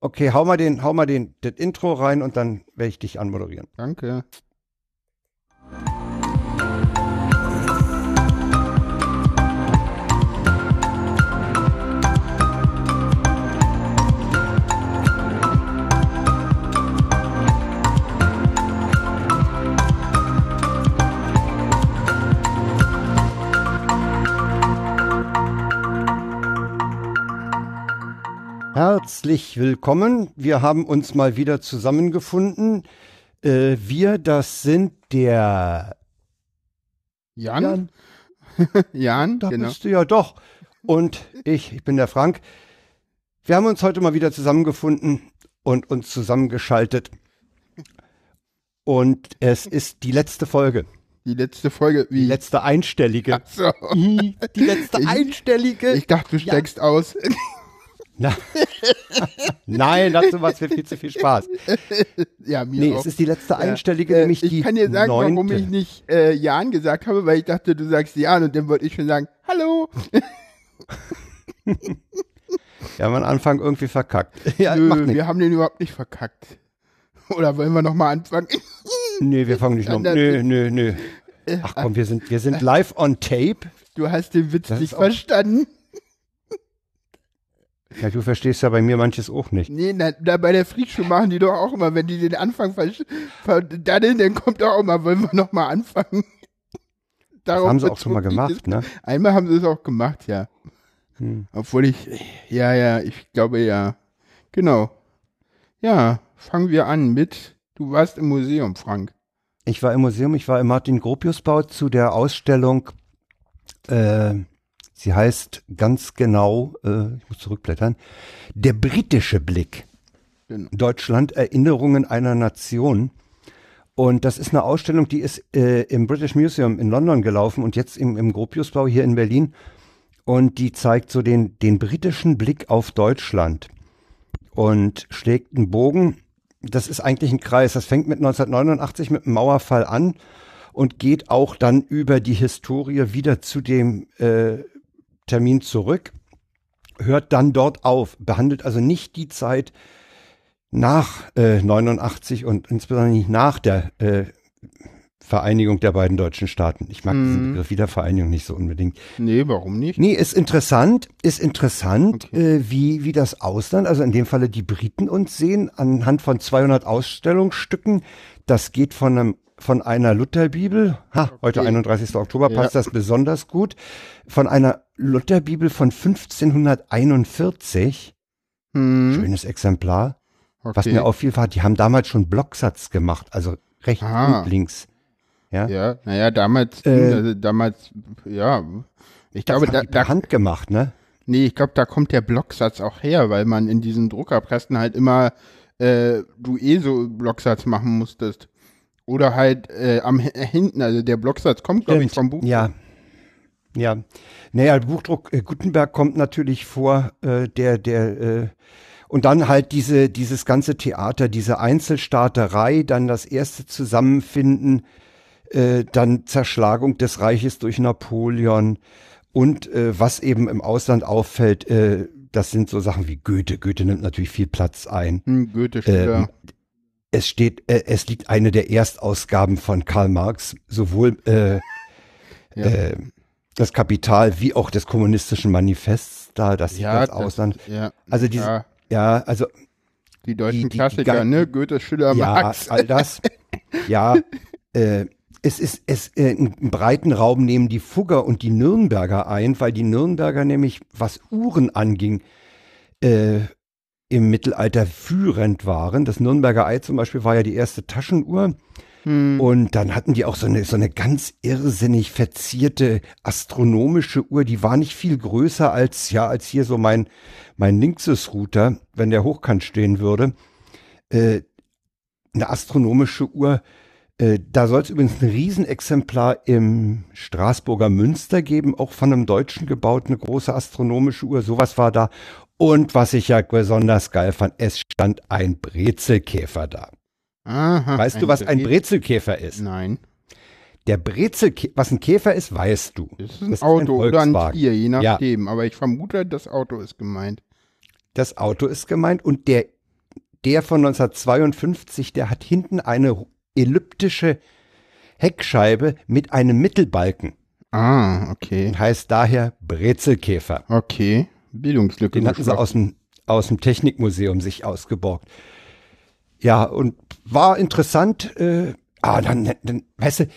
Okay, hau mal den, hau mal den, das Intro rein und dann werde ich dich anmoderieren. Danke. Herzlich willkommen. Wir haben uns mal wieder zusammengefunden. Äh, wir, das sind der Jan? Jan. Jan, Da genau. bist du ja doch. Und ich, ich bin der Frank. Wir haben uns heute mal wieder zusammengefunden und uns zusammengeschaltet. Und es ist die letzte Folge. Die letzte Folge, Die wie? letzte einstellige. Ach so. Die letzte Ich- einstellige. Ich dachte, du Ja. steigst aus. Na, Nein, dazu macht mir viel zu viel Spaß. ja, mir Nee, auch. es ist die letzte Ja. einstellige, Äh, nämlich ich die kann dir sagen, neunte. warum ich nicht äh, Jan gesagt habe, weil ich dachte, du sagst Jan und dann wollte ich schon sagen, hallo. Wir haben am Anfang irgendwie verkackt. Ja, Nö, wir haben den überhaupt nicht verkackt. Oder wollen wir nochmal anfangen? Nee, wir fangen nicht noch. Ja, Nö, nö, nö. Ach komm, wir sind, wir sind live on tape. Du hast den Witz Das nicht verstanden. Ja, du verstehst ja bei mir manches auch nicht. Nee, na, da bei der Freakshow machen die doch auch immer, wenn die den Anfang verdaddeln, dann kommt auch immer, wollen wir nochmal anfangen. Das Darauf haben sie auch schon mal gemacht, ne? Einmal haben sie es auch gemacht, ja. Hm. Obwohl ich, ja, ja, ich glaube ja. Genau. Ja, fangen wir an mit, du warst im Museum, Frank. Ich war im Museum, ich war im Martin-Gropius-Bau zu der Ausstellung, äh, sie heißt ganz genau, äh, ich muss zurückblättern, Der britische Blick. Genau. Deutschland, Erinnerungen einer Nation. Und das ist eine Ausstellung, die ist äh, im British Museum in London gelaufen und jetzt im, im Gropiusbau hier in Berlin. Und die zeigt so den, den britischen Blick auf Deutschland und schlägt einen Bogen. Das ist eigentlich ein Kreis. Das fängt mit 1989 mit dem Mauerfall an und geht auch dann über die Historie wieder zu dem äh, Termin zurück, hört dann dort auf, behandelt also nicht die Zeit nach äh, 89 und insbesondere nicht nach der äh, Vereinigung der beiden deutschen Staaten. Ich mag diesen Mhm. Begriff Wiedervereinigung nicht so unbedingt. Nee, warum nicht? Nee, ist interessant, ist interessant, Okay. äh, wie, wie das Ausland, also in dem Falle die Briten uns sehen, anhand von 200 Ausstellungsstücken. Das geht von einem von einer Lutherbibel, ha, heute Okay. 31. Oktober passt Ja. das besonders gut, von einer Lutherbibel von 1541, Hm, schönes Exemplar. okay. Was mir auffiel, war, die haben damals schon Blocksatz gemacht, also rechts Ah. und links. Ja, Ja, naja, damals, Äh, also damals, ja. Ich glaube, da, da, Hand gemacht, ne? nee, ich glaube, da kommt der Blocksatz auch her, weil man in diesen Druckerpressen halt immer, äh, du eh so Blocksatz machen musstest. Oder halt äh, am hinten, also der Blocksatz kommt, glaube ich, vom Buch. Ja. Ja. Naja, Buchdruck äh, Gutenberg kommt natürlich vor, äh, der, der, äh, und dann halt diese, dieses ganze Theater, diese Einzelstaaterei, dann das erste Zusammenfinden, äh, dann Zerschlagung des Reiches durch Napoleon und äh, was eben im Ausland auffällt, äh, das sind so Sachen wie Goethe. Goethe nimmt natürlich viel Platz ein. Hm, Goethe. Ähm, es steht, äh, es liegt eine der Erstausgaben von Karl Marx, sowohl äh, Ja. äh, das Kapital wie auch des kommunistischen Manifests da, das sieht ja, das Ausland. ja, Also diese, ja, ja, also die deutschen die- die Klassiker, Ge- ne? Goethe, Schiller, ja, Marx. all das. ja, äh, es ist, es, äh, einen breiten Raum nehmen die Fugger und die Nürnberger ein, weil die Nürnberger nämlich, was Uhren anging, äh, im Mittelalter führend waren. Das Nürnberger Ei zum Beispiel war ja die erste Taschenuhr. Hm, Und dann hatten die auch so eine, so eine ganz irrsinnig verzierte astronomische Uhr, die war nicht viel größer als, ja, als hier so mein, mein Linksys-Router, wenn der hochkant stehen würde. Äh, eine astronomische Uhr, äh, da soll es übrigens ein Riesenexemplar im Straßburger Münster geben, auch von einem Deutschen gebaut, eine große astronomische Uhr, sowas war da. Und was ich ja besonders geil fand, es stand ein Brezelkäfer da. aha, Weißt du, was ein Bre- Brezelkäfer ist? Nein. Der Brezelkäfer, was ein Käfer ist, weißt du. Das ist ein Das ist ein Auto oder ein. Tier, je Ja. nachdem. Aber ich vermute, das Auto ist gemeint. Das Auto ist gemeint und der der von 1952, der hat hinten eine elliptische Heckscheibe mit einem Mittelbalken. Ah, okay. Heißt daher Brezelkäfer. Okay. Bildungslücke. Den hatten sie aus dem, aus dem Technikmuseum sich ausgeborgt. Ja, und war interessant. Äh, ah, dann, dann, weißt du,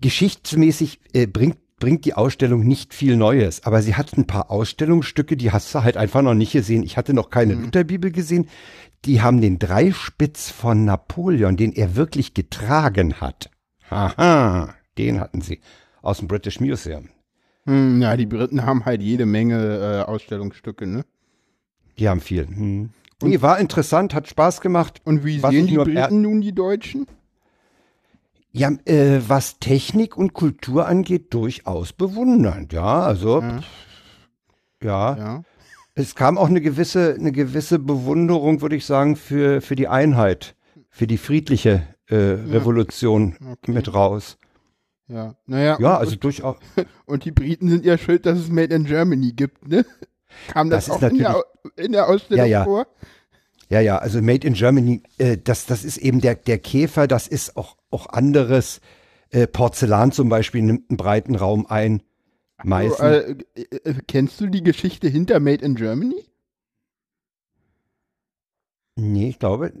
geschichtsmäßig äh, bringt bringt die Ausstellung nicht viel Neues, aber sie hat ein paar Ausstellungsstücke, die hast du halt einfach noch nicht gesehen. Ich hatte noch keine mhm. Lutherbibel gesehen. Die haben den Dreispitz von Napoleon, den er wirklich getragen hat. Haha, den hatten sie aus dem British Museum. Hm, ja, die Briten haben halt jede Menge äh, Ausstellungsstücke, ne? Die haben viel. Hm. Nee, war interessant, hat Spaß gemacht. Und wie sehen die Briten nun die Deutschen? Ja, äh, was Technik und Kultur angeht, durchaus bewundernd. Ja, also ja. ja. ja. Es kam auch eine gewisse, eine gewisse Bewunderung, würde ich sagen, für, für die Einheit, für die friedliche äh, Revolution okay. mit raus. Ja, naja. Ja, und, also durchaus. Und die Briten sind ja schuld, dass es Made in Germany gibt, ne? Kam das, das auch in der, in der Ausstellung ja, ja. vor? Ja, ja, also Made in Germany, äh, das, das ist eben der, der Käfer, das ist auch, auch anderes. Äh, Porzellan zum Beispiel nimmt einen breiten Raum ein. Meistens. äh, äh, kennst du die Geschichte hinter Made in Germany? Nee, ich glaube.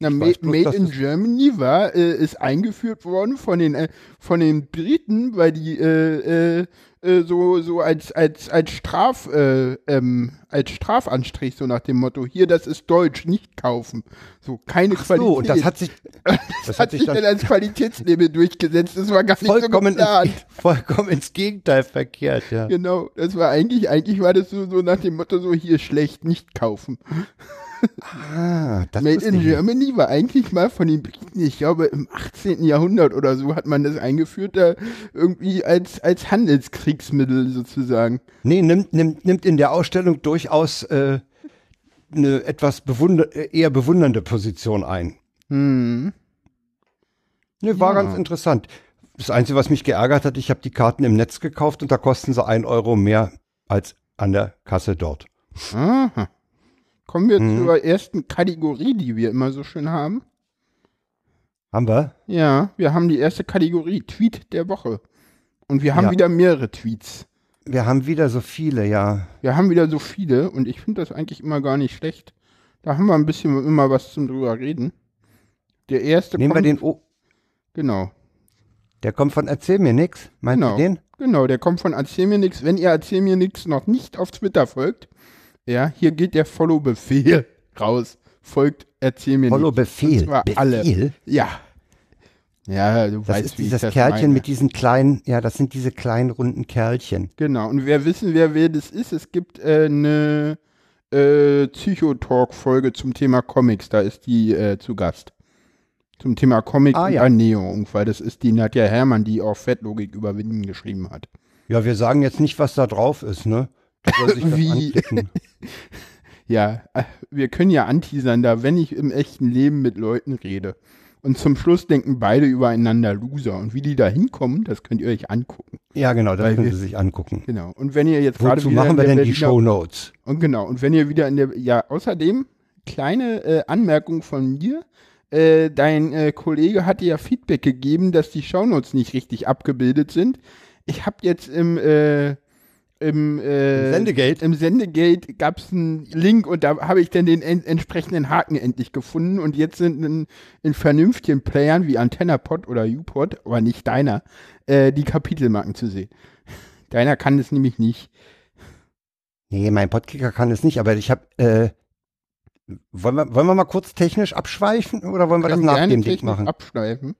Na, Made, bloß, Made in Germany war, äh, ist eingeführt worden von den, äh, von den Briten, weil die äh, äh, äh, so, so als, als, als Straf, äh, ähm, als Strafanstrich, so nach dem Motto, hier, das ist Deutsch, nicht kaufen. So, keine Ach Qualität. So, und das hat sich, das, das hat sich dann, dann als Qualitätslabel durchgesetzt. Das war gar nicht vollkommen so geplant. Ins, vollkommen ins Gegenteil verkehrt, ja. Genau, das war eigentlich, eigentlich war das so, so nach dem Motto, so hier schlecht, nicht kaufen. Ah, das Made in Germany war eigentlich mal von den Briten, ich glaube im 18. Jahrhundert oder so hat man das eingeführt, da irgendwie als, als Handelskriegsmittel sozusagen. Nee, nimmt, nimmt, nimmt in der Ausstellung durchaus äh, eine etwas bewunder eher bewundernde Position ein. Hm. Nee, war ja. ganz interessant. Das Einzige, was mich geärgert hat, ich habe die Karten im Netz gekauft und da kosten sie ein Euro mehr als an der Kasse dort. Aha. Kommen wir mhm. zur ersten Kategorie, die wir immer so schön haben. Haben wir? Ja, wir haben die erste Kategorie, Tweet der Woche. Und wir haben ja. wieder mehrere Tweets. Wir haben wieder so viele, ja. Wir haben wieder so viele und ich finde das eigentlich immer gar nicht schlecht. Da haben wir ein bisschen immer was zum drüber reden. Der erste Nehmen kommt, wir den O. Genau. Der kommt von Erzähl mir nix. Meint genau. ihr den? Genau, der kommt von Erzähl mir nix. Wenn ihr Erzähl mir nix noch nicht auf Twitter folgt, ja, hier geht der Follow-Befehl raus. Folgt, erzähl mir Follow-Befehl? Befehl? Alle. Ja. Ja, du das weißt, ist wie dieses ich das Kerlchen meine. mit diesen kleinen, ja, das sind diese kleinen runden Kerlchen. Genau, und wer wissen, wer wer das ist, es gibt äh, eine äh, Psychotalk-Folge zum Thema Comics, da ist die äh, zu Gast. Zum Thema Comic ah, und ja. Ernährung, weil das ist die Nadja Hermann, die auch Fettlogik überwinden geschrieben hat. Ja, wir sagen jetzt nicht, was da drauf ist, ne? Wie? ja, äh, wir können ja anteasern da, wenn ich im echten Leben mit Leuten rede. Und zum Schluss denken beide übereinander Loser. Und wie die da hinkommen, das könnt ihr euch angucken. Ja, genau, das können Sie sich angucken. Genau. Und wenn ihr jetzt gerade Wozu machen wir denn die Show Notes? Und genau. Und wenn ihr wieder in der, ja, außerdem, kleine äh, Anmerkung von mir. Äh, dein äh, Kollege hatte ja Feedback gegeben, dass die Shownotes nicht richtig abgebildet sind. Ich habe jetzt im, äh, im, äh, Im Sendegate, im Sendegate gab es einen Link und da habe ich dann den en entsprechenden Haken endlich gefunden und jetzt sind in, in vernünftigen Playern wie AntennaPod oder UPod, aber nicht deiner, äh, die Kapitelmarken zu sehen. Deiner kann es nämlich nicht. Nee, mein Podkicker kann es nicht, aber ich habe, äh, wollen wir, wollen wir mal kurz technisch abschweifen oder wollen wir das nach dem Ding machen? Abschweifen.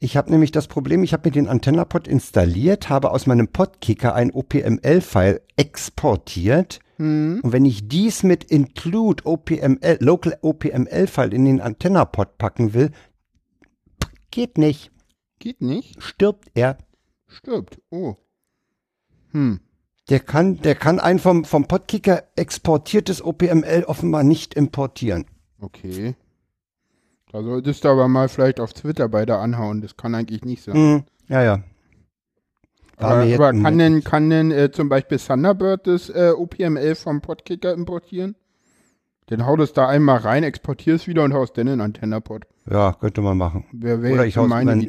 Ich habe nämlich das Problem, ich habe mir den AntennaPod installiert, habe aus meinem Podkicker ein OPML-File exportiert. Hm. Und wenn ich dies mit include OPML, local OPML-File in den AntennaPod packen will, geht nicht. Geht nicht? Stirbt er. Stirbt, oh. Hm. Der kann, der kann ein vom, vom Podkicker exportiertes OPML offenbar nicht importieren. Okay. Da solltest du aber mal vielleicht auf Twitter beide anhauen. Das kann eigentlich nicht sein. Mhm. Ja, ja. aber, aber kann denn, kann denn äh, zum Beispiel Thunderbird das äh, OPML vom Podkicker importieren? Dann hau das da einmal rein, exportier's wieder und haust dann in Antennapod. Ja, könnte man machen. Wer wäre Oder ich hau's meine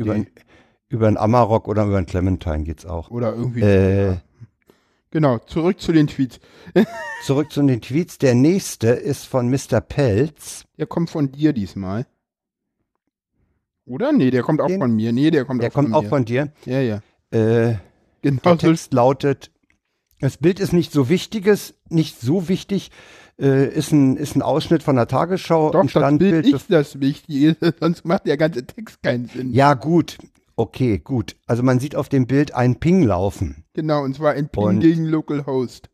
über, einen Amarok oder über einen Clementine geht's auch. Oder irgendwie. Äh, Genau, zurück zu den Tweets. zurück zu den Tweets. Der nächste ist von Mr. Pelz. Der kommt von dir diesmal. Oder? Nee, der kommt auch Den- von mir. Nee, der kommt Der auch kommt von auch mir. von dir. Ja, ja. Äh, Genau der so. Text lautet, das Bild ist nicht so wichtiges, nicht so wichtig, äh, ist, ein, ist ein Ausschnitt von der Tagesschau, Doch, das Bild ist das Wichtige, sonst macht der ganze Text keinen Sinn. ja, gut. Okay, gut. Also man sieht auf dem Bild einen Ping laufen. Genau, und zwar ein Ping Und- gegen Localhost.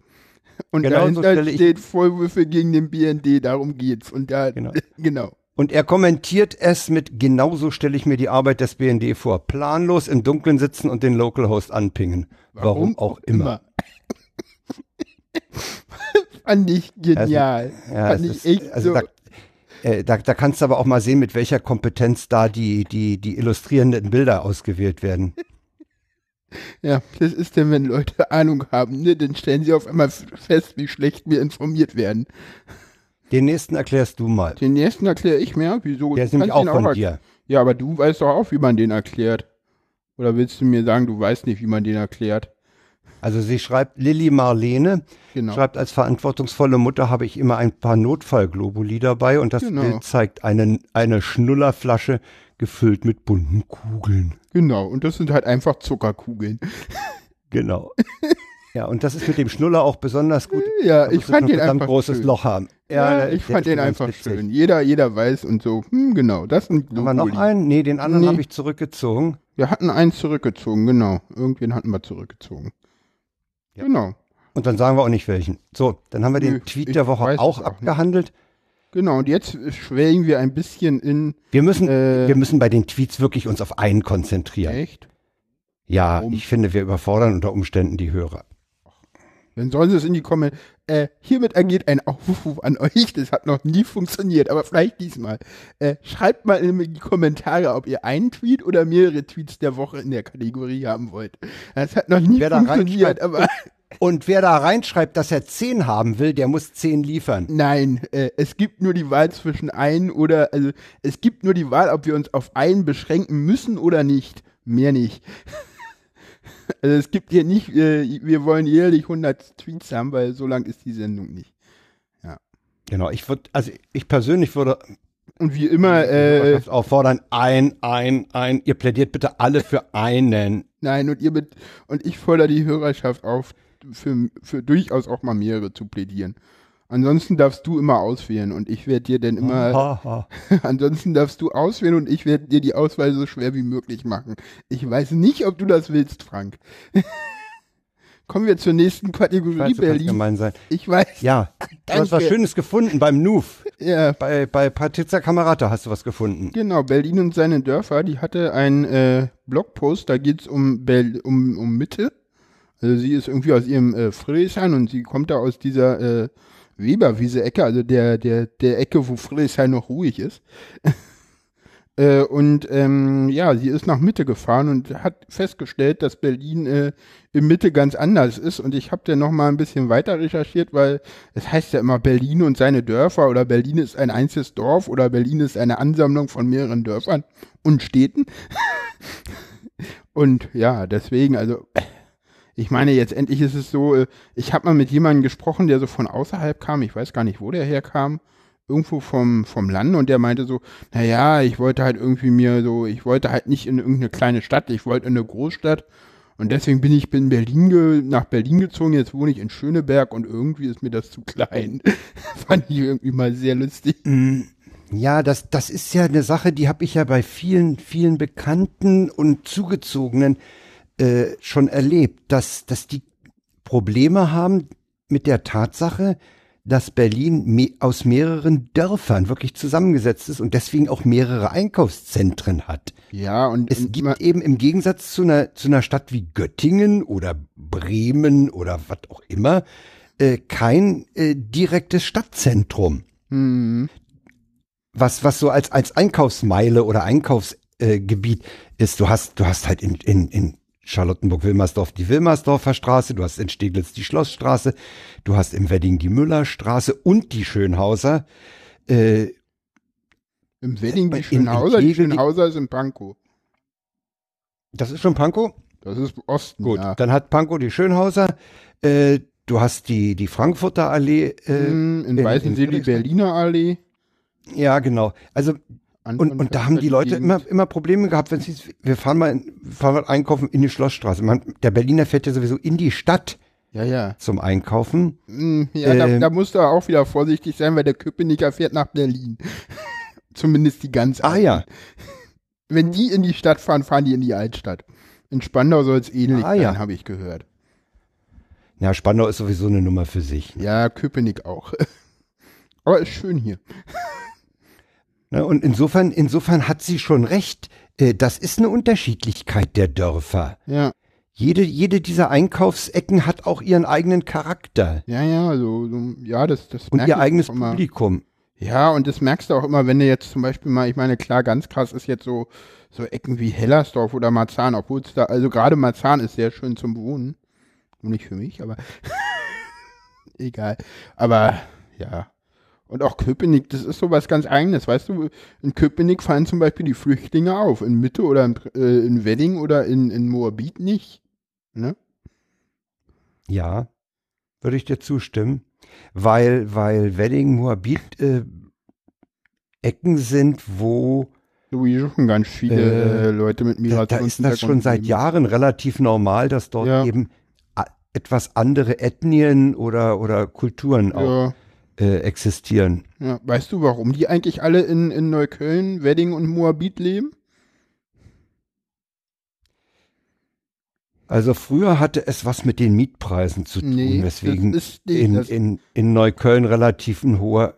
Und Genau so dahinter ich- steht Vorwürfe gegen den BND, darum geht's. Und da, Genau. genau. Und er kommentiert es mit, genauso stelle ich mir die Arbeit des BND vor. Planlos im Dunkeln sitzen und den Localhost anpingen. Warum, auch immer. Fand ich genial. Ja, Fand ich ist, echt also so. da, äh, da, da kannst du aber auch mal sehen, mit welcher Kompetenz da die, die, die illustrierenden Bilder ausgewählt werden. Ja, das ist denn, wenn Leute Ahnung haben, ne? Dann stellen sie auf einmal fest, wie schlecht wir informiert werden. Den nächsten erklärst du mal. Den nächsten erkläre ich mir. Wieso? Der ist nämlich auch von erk- dir. Ja, aber du weißt doch auch, wie man den erklärt. Oder willst du mir sagen, du weißt nicht, wie man den erklärt? Also sie schreibt, Lilly Marlene Genau. schreibt, als verantwortungsvolle Mutter habe ich immer ein paar Notfallglobuli dabei und das Genau. Bild zeigt eine, eine Schnullerflasche gefüllt mit bunten Kugeln. Genau. Und das sind halt einfach Zuckerkugeln. Genau. ja, und das ist mit dem Schnuller auch besonders gut. Ja, ich fand den einfach großes schön. Loch haben. Ja, der- ich fand den einfach witzig. schön. Jeder, jeder weiß und so. Hm, genau. Das sind Haben wir noch einen? Nee, den anderen Nee. habe ich zurückgezogen. Wir hatten einen zurückgezogen, genau. Irgendwen hatten wir zurückgezogen. Ja. Genau. Und dann sagen wir auch nicht welchen. So, dann haben wir den Nö, Tweet der Woche auch auch nicht. abgehandelt. Genau. Und jetzt schwelgen wir ein bisschen in Wir müssen, Äh. wir müssen bei den Tweets wirklich uns auf einen konzentrieren. echt. Ja, Warum? ich finde, wir überfordern unter Umständen die Hörer. Dann sollen sie es in die Kommentare. Äh, hiermit ergeht ein Aufruf an euch. Das hat noch nie funktioniert, aber vielleicht diesmal. Äh, schreibt mal in die Kommentare, ob ihr einen Tweet oder mehrere Tweets der Woche in der Kategorie haben wollt. Das hat noch nie Wer funktioniert, aber Und wer da reinschreibt, dass er 10 haben will, der muss 10 liefern. nein, äh, es gibt nur die Wahl zwischen ein oder, also es gibt nur die Wahl, ob wir uns auf einen beschränken müssen oder nicht. Mehr nicht. Also es gibt hier nicht, äh, wir wollen jährlich 100 Tweets haben, weil so lang ist die Sendung nicht. Genau, ich würde, also ich persönlich würde Und wie immer, äh, auffordern, ein, ein, ein, ihr plädiert bitte alle für einen. nein, und ihr mit, und ich fordere die Hörerschaft auf, für, für durchaus auch mal mehrere zu plädieren. Ansonsten darfst du immer auswählen und ich werde dir dann immer, Haha. ansonsten darfst du auswählen und ich werde dir die Auswahl so schwer wie möglich machen. Ich weiß nicht, ob du das willst, Frank. Kommen wir zur nächsten Kategorie, Ich weiß, Berlin. gemein sein. Ich weiß, Ja, du hast was. Schönes gefunden beim Nuf. ja, Bei, bei Patrizia Kamerata hast du was gefunden. Genau, Berlin und seine Dörfer, die hatte einen äh, Blogpost, da geht's um, Bel um, um Mitte. Also sie ist irgendwie aus ihrem äh, Friedrichshain und sie kommt da aus dieser äh, Weberwiese-Ecke, also der, der, der Ecke, wo Friedrichshain noch ruhig ist. äh, und ähm, ja, sie ist nach Mitte gefahren und hat festgestellt, dass Berlin äh, in Mitte ganz anders ist. Und ich habe dann noch mal ein bisschen weiter recherchiert, weil es heißt ja immer Berlin und seine Dörfer oder Berlin ist ein einziges Dorf oder Berlin ist eine Ansammlung von mehreren Dörfern und Städten. und ja, deswegen, also ich meine, jetzt endlich ist es so, äh, ich habe mal mit jemandem gesprochen, der so von außerhalb kam, ich weiß gar nicht, wo der herkam, irgendwo vom, vom Land und der meinte so, naja, ich wollte halt irgendwie mir so, ich wollte halt nicht in irgendeine kleine Stadt, ich wollte in eine Großstadt. Und deswegen bin ich in Berlin nach Berlin gezogen, jetzt wohne ich in Schöneberg. Und irgendwie ist mir das zu klein. Fand ich irgendwie mal sehr lustig. Mm, Ja, das, das ist ja eine Sache, die habe ich ja bei vielen, vielen Bekannten und Zugezogenen äh, schon erlebt, dass, dass die Probleme haben mit der Tatsache, dass Berlin me aus mehreren Dörfern wirklich zusammengesetzt ist und deswegen auch mehrere Einkaufszentren hat. Ja, und Es und gibt eben im Gegensatz zu einer, zu einer Stadt wie Göttingen oder Bremen oder was auch immer äh, kein äh, direktes Stadtzentrum hm, was, was so als, als Einkaufsmeile oder Einkaufsgebiet äh, ist. Du hast, du hast halt in, in, in Charlottenburg-Wilmersdorf die Wilmersdorfer Straße, du hast in Steglitz die Schlossstraße, du hast im Wedding die Müllerstraße und die Schönhauser. Äh, Im Wedding die Schönhauser, in die Schönhauser ist in Pankow. das ist schon Pankow? Das ist Osten, Gut, ja. dann hat Pankow die Schönhauser. Äh, du hast die, die Frankfurter Allee. Äh, Hm, in, Weißensee die. Berliner Allee. Ja, genau. Also Anton und, und da haben die Leute Gegend. immer, immer Probleme gehabt, wenn sie, wir fahren mal, in, fahren mal einkaufen in die Schlossstraße. Man, der Berliner fährt ja sowieso in die Stadt Ja, ja. zum Einkaufen. Hm, ja da, Ähm. da musst du auch wieder vorsichtig sein, weil der Köpenicker fährt nach Berlin. Zumindest die ganz Ah ja, Wenn die in die Stadt fahren, fahren die in die Altstadt. In Spandau soll es ähnlich Ah, ja. sein, habe ich gehört. ja, Spandau ist sowieso eine Nummer für sich. Ja, Köpenick auch. Aber ist schön hier. Ne, und insofern, insofern hat sie schon recht. Äh, Das ist eine Unterschiedlichkeit der Dörfer. Ja, Jede, jede dieser Einkaufsecken hat auch ihren eigenen Charakter ja, ja, so, so ja, das, das und ihr eigenes. Publikum. Ja, und das merkst du auch immer, wenn du jetzt zum Beispiel mal, ich meine, klar, ganz krass ist jetzt so, so Ecken wie Hellersdorf oder Marzahn, obwohl es da, also gerade Marzahn ist sehr schön zum Wohnen. Nur Nicht für mich, aber egal. Aber ja. Und auch Köpenick, das ist so was ganz Eigenes, weißt du, in Köpenick fallen zum Beispiel die Flüchtlinge auf, in Mitte oder in, äh, in Wedding oder in, in Moabit nicht. Ne? Ja, würde ich dir zustimmen, weil, weil Wedding, Moabit äh, Ecken sind, wo So wie schon ganz viele Äh, äh, Leute mit da, Migration. da ist das schon seit Jahren relativ normal, dass dort Ja. eben a- etwas andere Ethnien oder, oder Kulturen auch Ja. Äh, existieren. Ja, weißt du, warum die eigentlich alle in, in Neukölln, Wedding und Moabit leben? Also früher hatte es was mit den Mietpreisen zu tun, Nee, weswegen nicht, in, in, in Neukölln relativ ein hoher,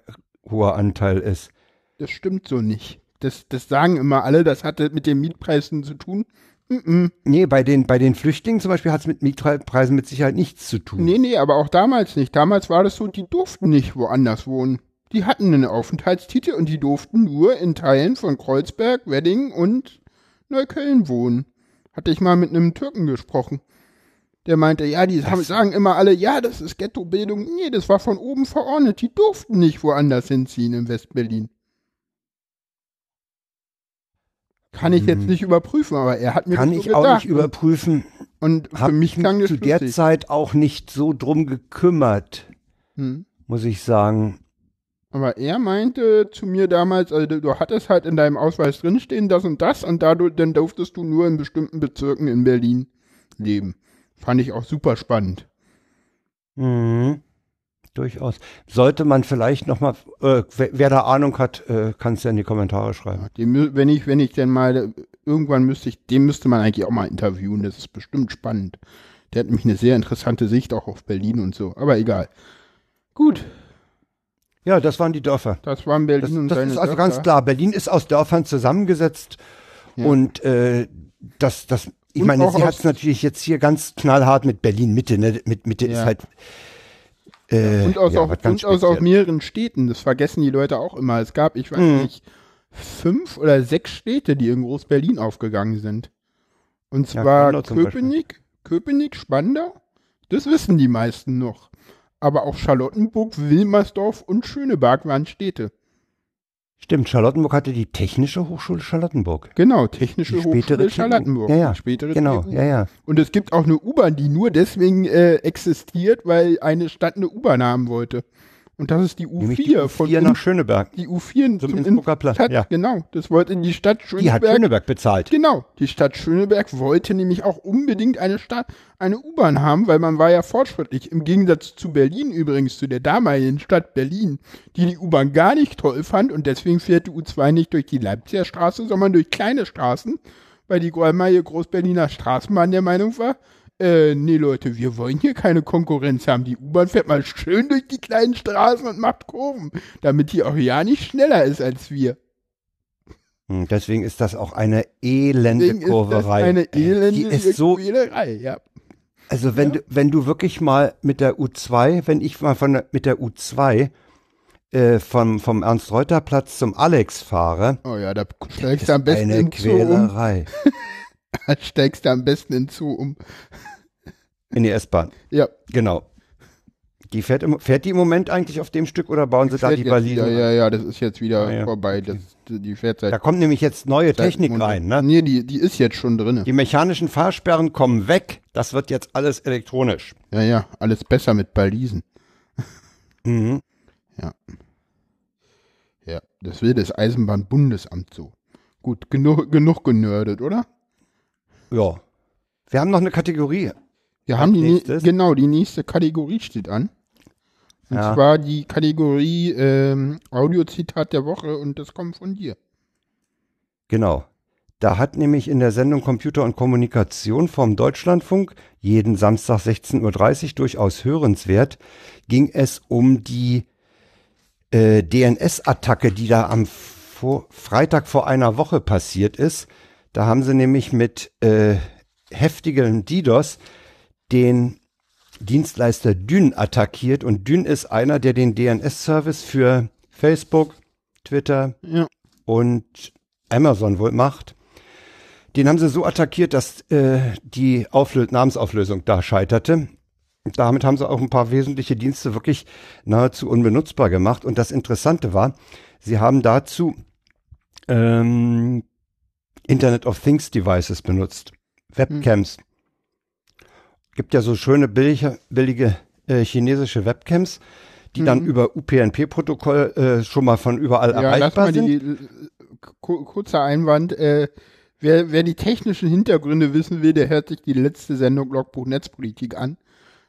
hoher Anteil ist. das stimmt so nicht. Das, das sagen immer alle, das hatte mit den Mietpreisen zu tun. Mm. Nee, bei den, bei den Flüchtlingen zum Beispiel hat es mit Mietpreisen mit Sicherheit nichts zu tun. Nee, nee, aber auch damals nicht. Damals war das so, die durften nicht woanders wohnen. Die hatten einen Aufenthaltstitel und die durften nur in Teilen von Kreuzberg, Wedding und Neukölln wohnen. Hatte ich mal mit einem Türken gesprochen. Der meinte, ja, die haben, sagen immer alle, ja, das ist Ghettobildung. Nee, das war von oben verordnet. Die durften nicht woanders hinziehen in Westberlin. Kann ich jetzt Hm. nicht überprüfen, aber er hat mir Kann das so ich auch nicht überprüfen. Und für mich klang das zu der. Zeit auch nicht so drum gekümmert, Hm. muss ich sagen. Aber er meinte zu mir damals, also du, du hattest halt in deinem Ausweis drinstehen, das und das, und dadurch, dann durftest du nur in bestimmten Bezirken in Berlin leben. Fand ich auch super spannend. Mhm. Durchaus. Sollte man vielleicht nochmal, äh, wer, wer da Ahnung hat, äh, kann es ja in die Kommentare schreiben. Ja, den, mü- wenn ich, wenn ich denn mal, irgendwann müsste ich, den müsste man eigentlich auch mal interviewen, das ist bestimmt spannend. Der hat nämlich eine sehr interessante Sicht auch auf Berlin und so, aber egal. Gut, Ja, das waren die Dörfer. das waren Berlin Das, und das seine ist also Dörfer. ganz klar. Berlin ist aus Dörfern zusammengesetzt Ja. und äh, das, das, ich Und meine, sie hat es natürlich jetzt hier ganz knallhart mit Berlin Mitte, ne? Mit Mitte Ja. ist halt äh, Und aus, ja, auch, und aus auch mehreren Städten. Das vergessen die Leute auch immer. Es gab, ich weiß Mhm. nicht, fünf oder sechs Städte, die in Groß-Berlin aufgegangen sind. Und Ja, zwar Beispiel. Köpenick, Köpenick, Spandau. Das wissen die meisten noch. Aber auch Charlottenburg, Wilmersdorf und Schöneberg waren Städte. Stimmt, Charlottenburg hatte die Technische Hochschule Charlottenburg. Genau, Technische Die spätere Hochschule. Charlottenburg. Ja, ja, spätere Genau, ja, ja. Und es gibt auch eine U-Bahn, die nur deswegen äh, existiert, weil eine Stadt eine U-Bahn haben wollte. Und das ist die U4 Nämlich die von U4 In- nach Schöneberg. die U4 Zum zum Innsbrucker Platz, Stadt, ja. Genau, das wollte die Stadt Die Schöneberg. hat Schöneberg bezahlt. Genau, die Stadt Schöneberg wollte nämlich auch unbedingt eine Stadt, eine U-Bahn haben, weil man war ja fortschrittlich. Im Gegensatz zu Berlin übrigens, zu der damaligen Stadt Berlin, die die U-Bahn gar nicht toll fand und deswegen fährt die U2 nicht durch die Leipziger Straße, sondern durch kleine Straßen, weil die damalige Großberliner Straßenbahn der Meinung war, äh, nee Leute, wir wollen hier keine Konkurrenz haben. Die U-Bahn fährt mal schön durch die kleinen Straßen und macht Kurven, damit die auch ja nicht schneller ist als wir. Hm, Deswegen ist das auch eine elende Deswegen ist Kurverei. eine Äh, elende Die ist so, Quälerei, ja. also wenn, Ja. du, wenn du wirklich mal mit der U2, wenn ich mal von der, mit der U2 äh, vom, vom Ernst-Reuter-Platz zum Alex fahre, Oh ja, da das steigst ist du am besten eine Zoo um. Steigst du am besten hinzu, um. In die S-Bahn. Ja. Genau. Die fährt, im, fährt die im Moment eigentlich auf dem Stück oder bauen sie da die Berlin? wieder, ja, ja, das ist jetzt wieder Ah, ja. vorbei. Das, die fährt seit. Da kommt nämlich jetzt neue Technik Montag. rein. Ne? Nee, die, die ist jetzt schon drin. Die mechanischen Fahrsperren kommen weg. Das wird jetzt alles elektronisch. Ja, ja, alles besser mit Balisen. Mhm. Ja, das will das Eisenbahnbundesamt so. Gut, genug, genug genördet, oder? Ja. Wir haben noch eine Kategorie. Wir haben die, nä- nächstes. genau, die nächste Kategorie steht an. Und Ja. zwar die Kategorie ähm, Audiozitat der Woche und das kommt von dir. Genau. Da hat nämlich in der Sendung Computer und Kommunikation vom Deutschlandfunk jeden Samstag 16.30 Uhr durchaus hörenswert, ging es um die äh, DNS-Attacke, die da am vor, Freitag vor einer Woche passiert ist. Da haben sie nämlich mit äh, heftigem DDoS den Dienstleister Dyn attackiert und Dyn ist einer, der den DNS-Service für Facebook, Twitter, Ja. und Amazon wohl macht. Den haben sie so attackiert, dass äh, die Auflö Namensauflösung da scheiterte. Damit haben sie auch ein paar wesentliche Dienste wirklich nahezu unbenutzbar gemacht. Und das Interessante war, sie haben dazu ähm, Internet of Things Devices benutzt. Webcams. Gibt ja so schöne billige, billige äh, chinesische Webcams, die dann über UPnP-Protokoll äh, schon mal von überall Ja, lass erreichbar mal sind. die ku- kurzer Einwand. Äh, wer, wer die technischen Hintergründe wissen will, der hört sich die letzte Sendung Logbuch Netzpolitik an.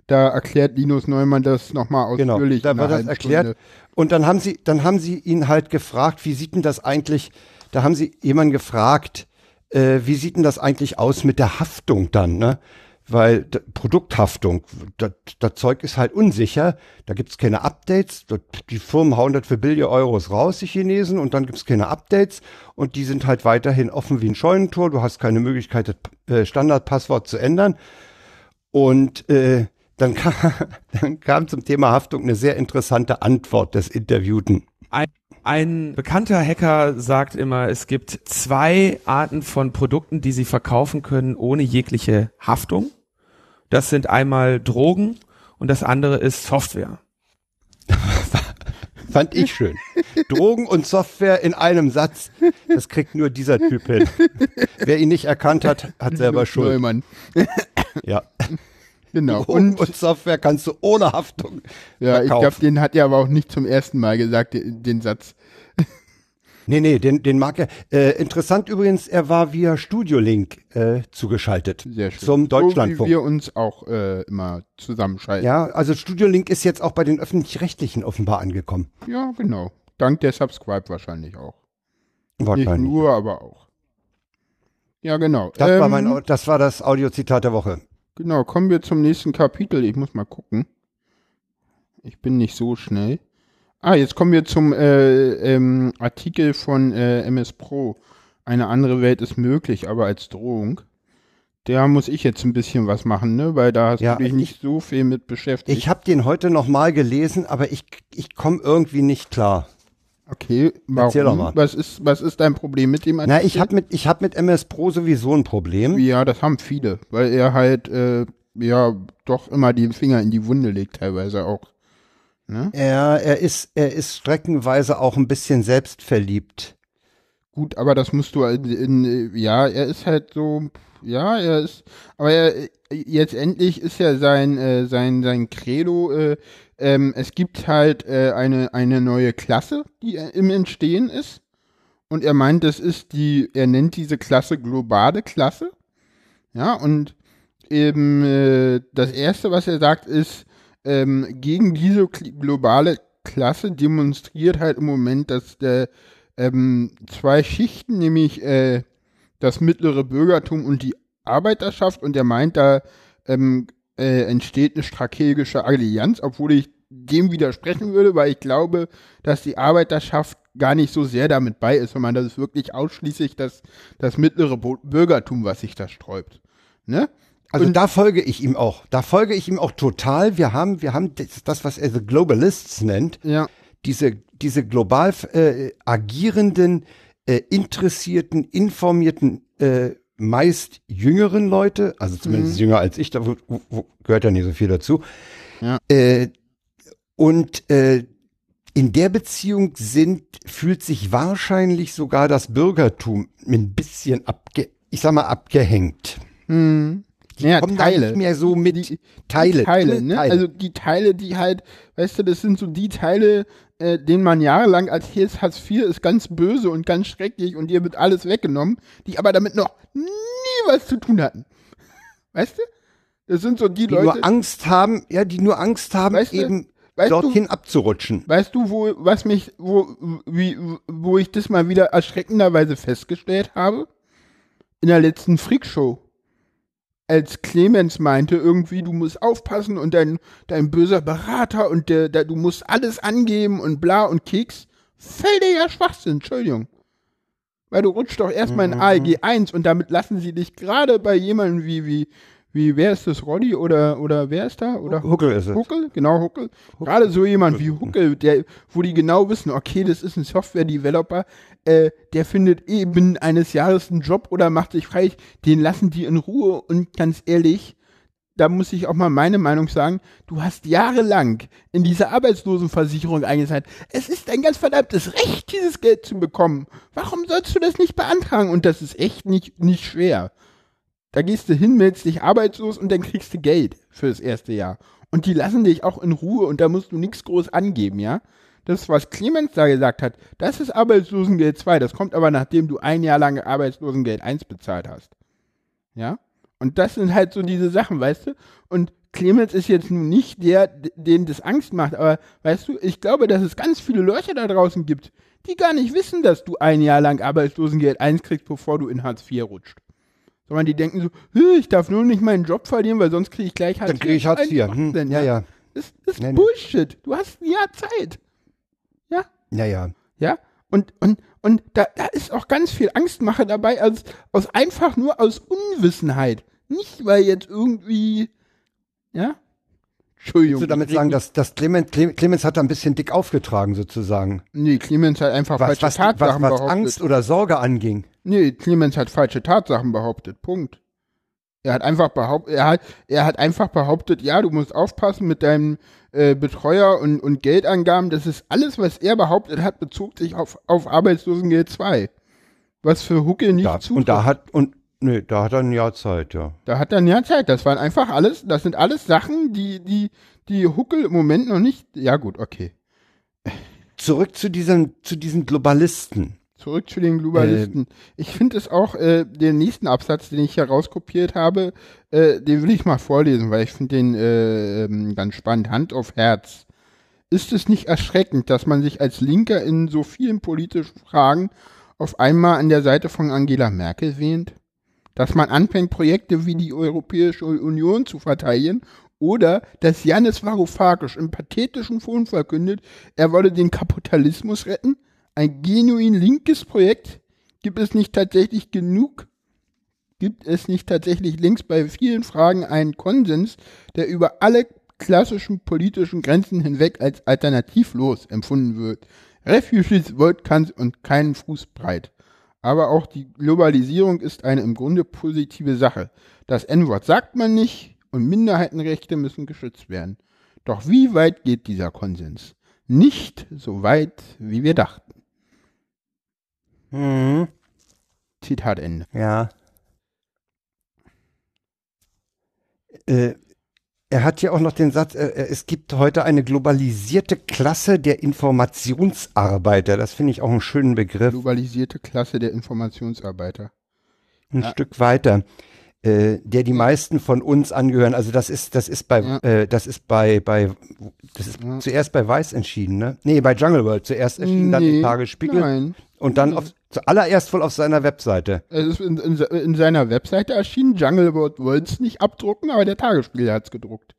Da erklärt Linus Neumann das nochmal Genau, ausführlich. da in wird einer das erklärt. Stunde. Und dann haben sie, dann haben sie ihn halt gefragt, wie sieht denn das eigentlich, da haben sie jemanden gefragt, äh, wie sieht denn das eigentlich aus mit der Haftung dann, ne? Weil Produkthaftung, das, Zeug ist halt unsicher, da gibt's keine Updates, das, die Firmen hauen das für Billion Euros raus, die Chinesen, und dann gibt's keine Updates und die sind halt weiterhin offen wie ein Scheunentor, du hast keine Möglichkeit, das äh, Standardpasswort zu ändern. Und äh, dann, kam, dann kam zum Thema Haftung eine sehr interessante Antwort des Interviewten. Ein, ein bekannter Hacker sagt immer, es gibt zwei Arten von Produkten, die sie verkaufen können ohne jegliche Haftung. Das sind einmal Drogen und das andere ist Software. Fand ich schön. Drogen und Software in einem Satz, das kriegt nur dieser Typ hin. Wer ihn nicht erkannt hat, hat selber Schuld. Neumann. Ja. Genau. Drogen Und und Software kannst du ohne Haftung ja, ich glaube, verkaufen. den hat er aber auch nicht zum ersten Mal gesagt, den, den Satz. Nee, nee, den, den mag er. Äh, interessant übrigens, er war via Studiolink äh, zugeschaltet. Sehr schön. Zum So wie Deutschlandfunk. wir uns auch äh, immer zusammenschalten. Ja, also Studiolink ist jetzt auch bei den Öffentlich-Rechtlichen offenbar angekommen. ja, genau. Dank der Subscribe wahrscheinlich auch. Nicht Wahrscheinlich. nur, aber auch. Ja, genau. Das, war Ähm, mein, Au- das war das Audiozitat der Woche. Genau, kommen wir zum nächsten Kapitel. Ich muss mal gucken. Ich bin nicht so schnell. Ah, jetzt kommen wir zum äh, ähm, Artikel von äh, MS Pro. Eine andere Welt ist möglich, aber als Drohung. Da muss ich jetzt ein bisschen was machen, ne? Weil da hast Ja, du dich ich- nicht so viel mit beschäftigt. Ich habe den heute noch mal gelesen, aber ich, ich komme irgendwie nicht klar. Okay, warum? Erzähl doch mal. Was ist, was ist dein Problem mit dem Artikel? Na, ich habe mit, ich hab mit MS Pro sowieso ein Problem. Ja, das haben viele, weil er halt, äh, ja, doch immer die Finger in die Wunde legt, teilweise auch. Ne? Er, er, ist, er ist streckenweise auch ein bisschen selbstverliebt. Gut, aber das musst du in, in ja, er ist halt so, ja, er ist, aber er, jetzt endlich ist ja sein, äh, sein, sein Credo, äh, ähm, es gibt halt äh, eine, eine neue Klasse, die äh, im Entstehen ist. Und er meint, das ist die, er nennt diese Klasse globale Klasse. Ja, und eben äh, das erste, was er sagt, ist, ähm, gegen diese globale Klasse demonstriert halt im Moment, dass der ähm, zwei Schichten, nämlich äh, das mittlere Bürgertum und die Arbeiterschaft. Und er meint, da ähm, äh, entsteht eine strategische Allianz, obwohl ich dem widersprechen würde, weil ich glaube, dass die Arbeiterschaft gar nicht so sehr damit bei ist, sondern das ist wirklich ausschließlich das, das mittlere Bürgertum, was sich da sträubt. Ne? Also Und- da folge ich ihm auch. Da folge ich ihm auch total. Wir haben, wir haben das, das was er The Globalists nennt, Ja. diese, diese global äh, agierenden, äh, interessierten, informierten äh, meist jüngeren Leute, also zumindest jünger als ich, da wo, wo, gehört ja nicht so viel dazu. Ja. Und äh, in der Beziehung sind, fühlt sich wahrscheinlich sogar das Bürgertum ein bisschen abge, ich sag mal, abgehängt. Hm. Die Ja, kommen da Teile. nicht mehr so mit Die- Teile. Teile, ne? Teile. Also die Teile, die halt, weißt du, das sind so die Teile, äh, denen man jahrelang erzählt, Hartz IV ist ganz böse und ganz schrecklich und dir wird alles weggenommen, die aber damit noch nie was zu tun hatten. Weißt du? Das sind so die, die Leute, nur Angst haben, ja, die nur Angst haben, Weißt du, eben weißt du- dorthin abzurutschen. weißt du, wo, was mich, wo, wie, wo ich das mal wieder erschreckenderweise festgestellt habe? In der letzten Freakshow. Als Clemens meinte, irgendwie, du musst aufpassen und dein, dein böser Berater und der, der, du musst alles angeben und bla und Keks. Völliger Schwachsinn, Entschuldigung. Weil du rutschst doch erstmal in AEG 1 und damit lassen sie dich gerade bei jemandem wie, wie, wie, wer ist das, Roddy oder, oder wer ist da? Oder Huckel ist es. Huckel, genau Huckel. Gerade so jemand wie Huckel, der, wo die genau wissen, okay, das ist ein Software-Developer, äh, der findet eben eines Jahres einen Job oder macht sich frei, den lassen die in Ruhe und ganz ehrlich, da muss ich auch mal meine Meinung sagen, du hast jahrelang in diese Arbeitslosenversicherung eingezahlt. Es ist ein ganz verdammtes Recht, dieses Geld zu bekommen. Warum sollst du das nicht beantragen? Und das ist echt nicht, nicht schwer. Da gehst du hin, meldest dich arbeitslos und dann kriegst du Geld für das erste Jahr. Und die lassen dich auch in Ruhe und da musst du nichts groß angeben, ja? Das, was Clemens da gesagt hat, das ist Arbeitslosengeld 2. Das kommt aber, nachdem du ein Jahr lang Arbeitslosengeld 1 bezahlt hast. Ja? Und das sind halt so diese Sachen, weißt du? Und Clemens ist jetzt nun nicht der, den das Angst macht, aber weißt du, ich glaube, dass es ganz viele Leute da draußen gibt, die gar nicht wissen, dass du ein Jahr lang Arbeitslosengeld 1 kriegst, bevor du in Hartz IV rutscht. Sondern die denken so, "Hä, ich darf nur nicht meinen Job verlieren, weil sonst kriege ich gleich Hartz Dann kriege ich Hartz IV. Hm, ja, ja. Das, das ist nee. Bullshit. Du hast ein Jahr Zeit. Ja? Ja, ja. Ja? Und, und, und da, da ist auch ganz viel Angstmache dabei, als, aus einfach nur aus Unwissenheit. Nicht, weil jetzt irgendwie, ja? Entschuldigung. Willst du damit sagen, dass, dass Clemens, Clemens hat da ein bisschen dick aufgetragen sozusagen? Nee, Clemens hat einfach Was, falsche was, was, Tatsachen was behauptet. Angst oder Sorge anging. Nee, Clemens hat falsche Tatsachen behauptet. Punkt. Er hat einfach behauptet, er hat, er hat einfach behauptet, ja, du musst aufpassen mit deinem äh, Betreuer und, und Geldangaben. Das ist alles, was er behauptet hat, bezog sich auf, auf Arbeitslosengeld 2. Was für Huckel nicht Da, zutrifft. und da hat, und, nee, da hat er ein Jahr Zeit, ja. Da hat er ein Jahr Zeit. Das waren einfach alles, das sind alles Sachen, die, die, die Huckel im Moment noch nicht. Ja, gut, okay. Zurück zu diesen, zu diesen Globalisten. Zurück zu den Globalisten. ich finde es auch, äh, den nächsten Absatz, den ich hier rauskopiert habe, äh, den will ich mal vorlesen, weil ich finde den äh, ähm, ganz spannend. Hand auf Herz. Ist es nicht erschreckend, dass man sich als Linker in so vielen politischen Fragen auf einmal an der Seite von Angela Merkel wähnt? Dass man anfängt, Projekte wie die Europäische Union zu verteidigen oder dass Janis Varoufakis im pathetischen Ton verkündet, er wolle den Kapitalismus retten? Ein genuin linkes Projekt? Gibt es nicht tatsächlich genug? Gibt es nicht tatsächlich links bei vielen Fragen einen Konsens, der über alle klassischen politischen Grenzen hinweg als alternativlos empfunden wird? Refugees wollt kann und keinen Fuß breit. Aber auch die Globalisierung ist eine im Grunde positive Sache. Das N-Wort sagt man nicht und Minderheitenrechte müssen geschützt werden. Doch wie weit geht dieser Konsens? Nicht so weit, wie wir dachten. Mhm. Zitat Ende. Ja. Äh, er hat ja auch noch den Satz, äh, äh, es gibt heute eine globalisierte Klasse der Informationsarbeiter. Das finde ich auch einen schönen Begriff. Globalisierte Klasse der Informationsarbeiter. Ein Ja. Stück weiter. Äh, der die meisten von uns angehören. Also das ist, das ist bei, Ja. äh, das ist bei, bei, das ist Ja. zuerst bei Weiß entschieden, ne? Nee, bei Jungle World. Zuerst erschienen dann Nee, im Tagesspiegel Nein. und dann auf, zuallererst wohl auf seiner Webseite. Es ist in, in, in seiner Webseite erschienen. Jungleboard wollte es nicht abdrucken, aber der Tagesspiegel hat es gedruckt.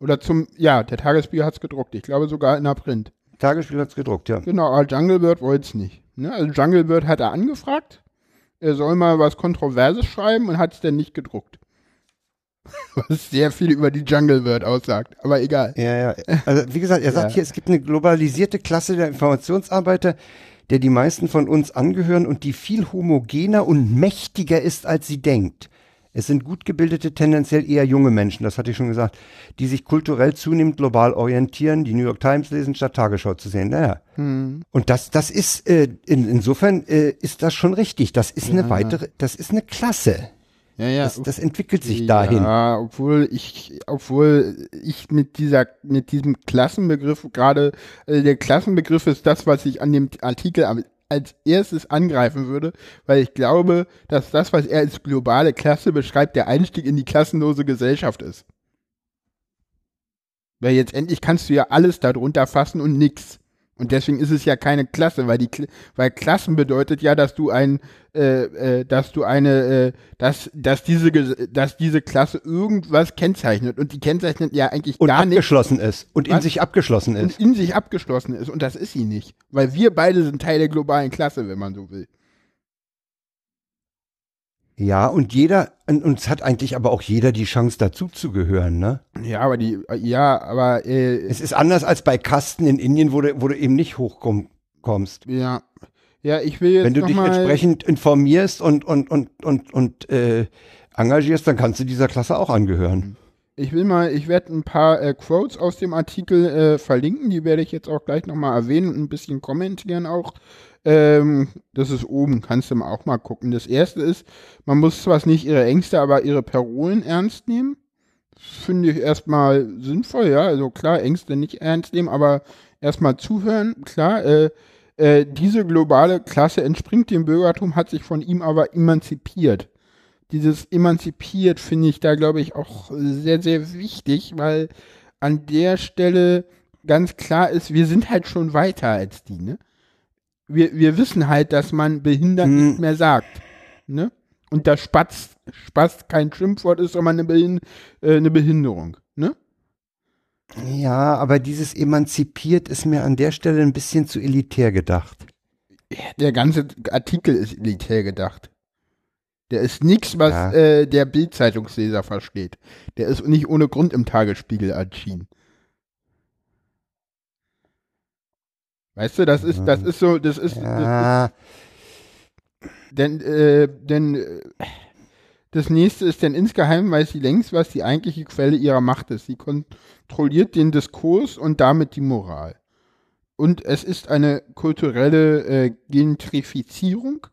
Oder zum, ja, der Tagesspiegel hat es gedruckt. Ich glaube sogar in der Print. Tagesspiegel hat's gedruckt, ja. Genau, aber Junglebird wollte es nicht. Ne? Also Junglebird hat er angefragt, er soll mal was Kontroverses schreiben und hat es dann nicht gedruckt. Was sehr viel über die Junglebird aussagt, aber egal. Ja, ja. Also wie gesagt, er sagt Ja. hier, es gibt eine globalisierte Klasse der Informationsarbeiter, der die meisten von uns angehören und die viel homogener und mächtiger ist, als sie denkt. Es sind gut gebildete, tendenziell eher junge Menschen, das hatte ich schon gesagt, die sich kulturell zunehmend global orientieren, die New York Times lesen, statt Tagesschau zu sehen. Naja. Hm. Und das, das ist, äh, in, insofern äh, ist das schon richtig. Das ist ja. eine weitere, das ist eine Klasse. Ja, ja. Das, das entwickelt sich dahin. Ja, obwohl ich, obwohl ich mit dieser, mit diesem Klassenbegriff gerade, äh, der Klassenbegriff ist das, was ich an dem Artikel als erstes angreifen würde, weil ich glaube, dass das, was er als globale Klasse beschreibt, der Einstieg in die klassenlose Gesellschaft ist. Weil jetzt endlich kannst du ja alles darunter fassen und nix. Und deswegen ist es ja keine Klasse, weil die weil Klassen bedeutet ja, dass du ein äh, äh, dass du eine äh, dass dass diese dass diese Klasse irgendwas kennzeichnet und die kennzeichnet ja eigentlich und gar nicht abgeschlossen ist und Was? in sich abgeschlossen ist. Und in sich abgeschlossen ist und das ist sie nicht, weil wir beide sind Teil der globalen Klasse, wenn man so will. Ja, und jeder, und es hat eigentlich aber auch jeder die Chance dazu zu gehören, ne? Ja, aber die, ja, aber äh, es ist anders als bei Kasten in Indien, wo du, wo du eben nicht hochkommst. Ja. Ja, ich will jetzt Wenn du dich entsprechend informierst und, und, und, und, und äh, engagierst, dann kannst du dieser Klasse auch angehören. Ich will mal, ich werde ein paar äh, Quotes aus dem Artikel äh, verlinken, die werde ich jetzt auch gleich nochmal erwähnen und ein bisschen kommentieren auch. Ähm, das ist oben, kannst du auch mal gucken. Das erste ist, man muss zwar nicht ihre Ängste, aber ihre Parolen ernst nehmen. Finde ich erstmal sinnvoll, ja. Also klar, Ängste nicht ernst nehmen, aber erstmal zuhören. Klar, äh, äh, diese globale Klasse entspringt dem Bürgertum, hat sich von ihm aber emanzipiert. Dieses emanzipiert finde ich da, glaube ich, auch sehr, sehr wichtig, weil an der Stelle ganz klar ist, wir sind halt schon weiter als die, ne? Wir, wir wissen halt, dass man behindert hm. nicht mehr sagt. Ne? Und dass Spatz, Spatz kein Schimpfwort ist, sondern eine, Behind äh, eine Behinderung. Ne? Ja, aber dieses emanzipiert ist mir an der Stelle ein bisschen zu elitär gedacht. Der ganze Artikel ist elitär gedacht. Der ist nichts, was ja. äh, der Bildzeitungsleser versteht. Der ist nicht ohne Grund im Tagesspiegel erschienen. Weißt du, das ist, das ist so, das ist, ja. das ist denn, äh, denn äh, das nächste ist, denn insgeheim weiß sie längst, was die eigentliche Quelle ihrer Macht ist. Sie kontrolliert den Diskurs und damit die Moral. Und es ist eine kulturelle äh, Gentrifizierung.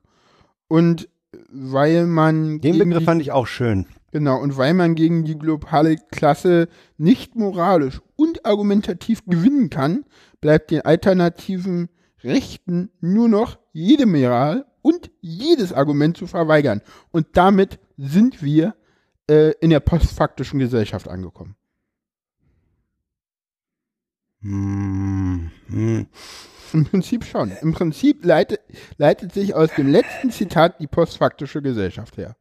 Und weil man. Den Begriff fand ich auch schön. Genau, und weil man gegen die globale Klasse nicht moralisch und argumentativ gewinnen kann, bleibt den alternativen Rechten nur noch jede Moral und jedes Argument zu verweigern. Und damit sind wir äh, in der postfaktischen Gesellschaft angekommen. Hm, hm. Im Prinzip schon. Im Prinzip leitet, leitet sich aus dem letzten Zitat die postfaktische Gesellschaft her.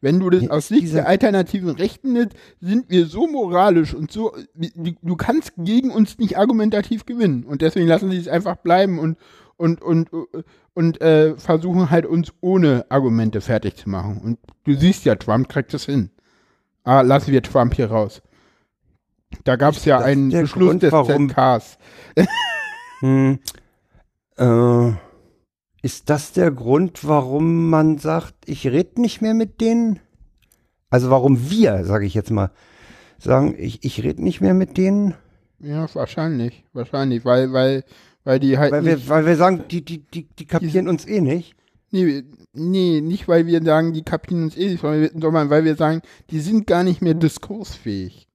Wenn du das aus Sicht der alternativen Rechten nimmst, sind wir so moralisch und so, du kannst gegen uns nicht argumentativ gewinnen. Und deswegen lassen sie es einfach bleiben und, und, und, und äh, versuchen halt uns ohne Argumente fertig zu machen. Und du siehst ja, Trump kriegt es hin. Ah, lassen wir Trump hier raus. Da gab es ja einen Beschluss Grund, des warum, ZKs. hm, äh ist das der Grund, warum man sagt, ich rede nicht mehr mit denen? Also warum wir, sage ich jetzt mal, sagen, ich, ich rede nicht mehr mit denen? Ja, wahrscheinlich, wahrscheinlich, weil, weil, weil die halt. Weil, wir, weil wir sagen, die, die, die, die kapieren die, uns eh nicht. Nee, nee, nicht weil wir sagen, die kapieren uns eh nicht, sondern weil wir sagen, die sind gar nicht mehr diskursfähig.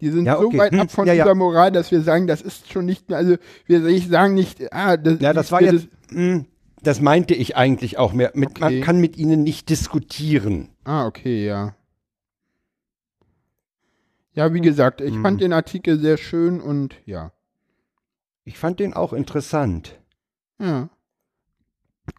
Die sind ja, okay. so weit hm, ab von ja, dieser ja. Moral, dass wir sagen, das ist schon nicht mehr, also wir sagen nicht, ah, das, ja, das war jetzt, das, hm, das meinte ich eigentlich auch mehr. Mit, okay. Man kann mit ihnen nicht diskutieren. Ah, okay, ja. Ja, wie gesagt, ich hm. fand den Artikel sehr schön und ja. Ich fand den auch interessant. Ja.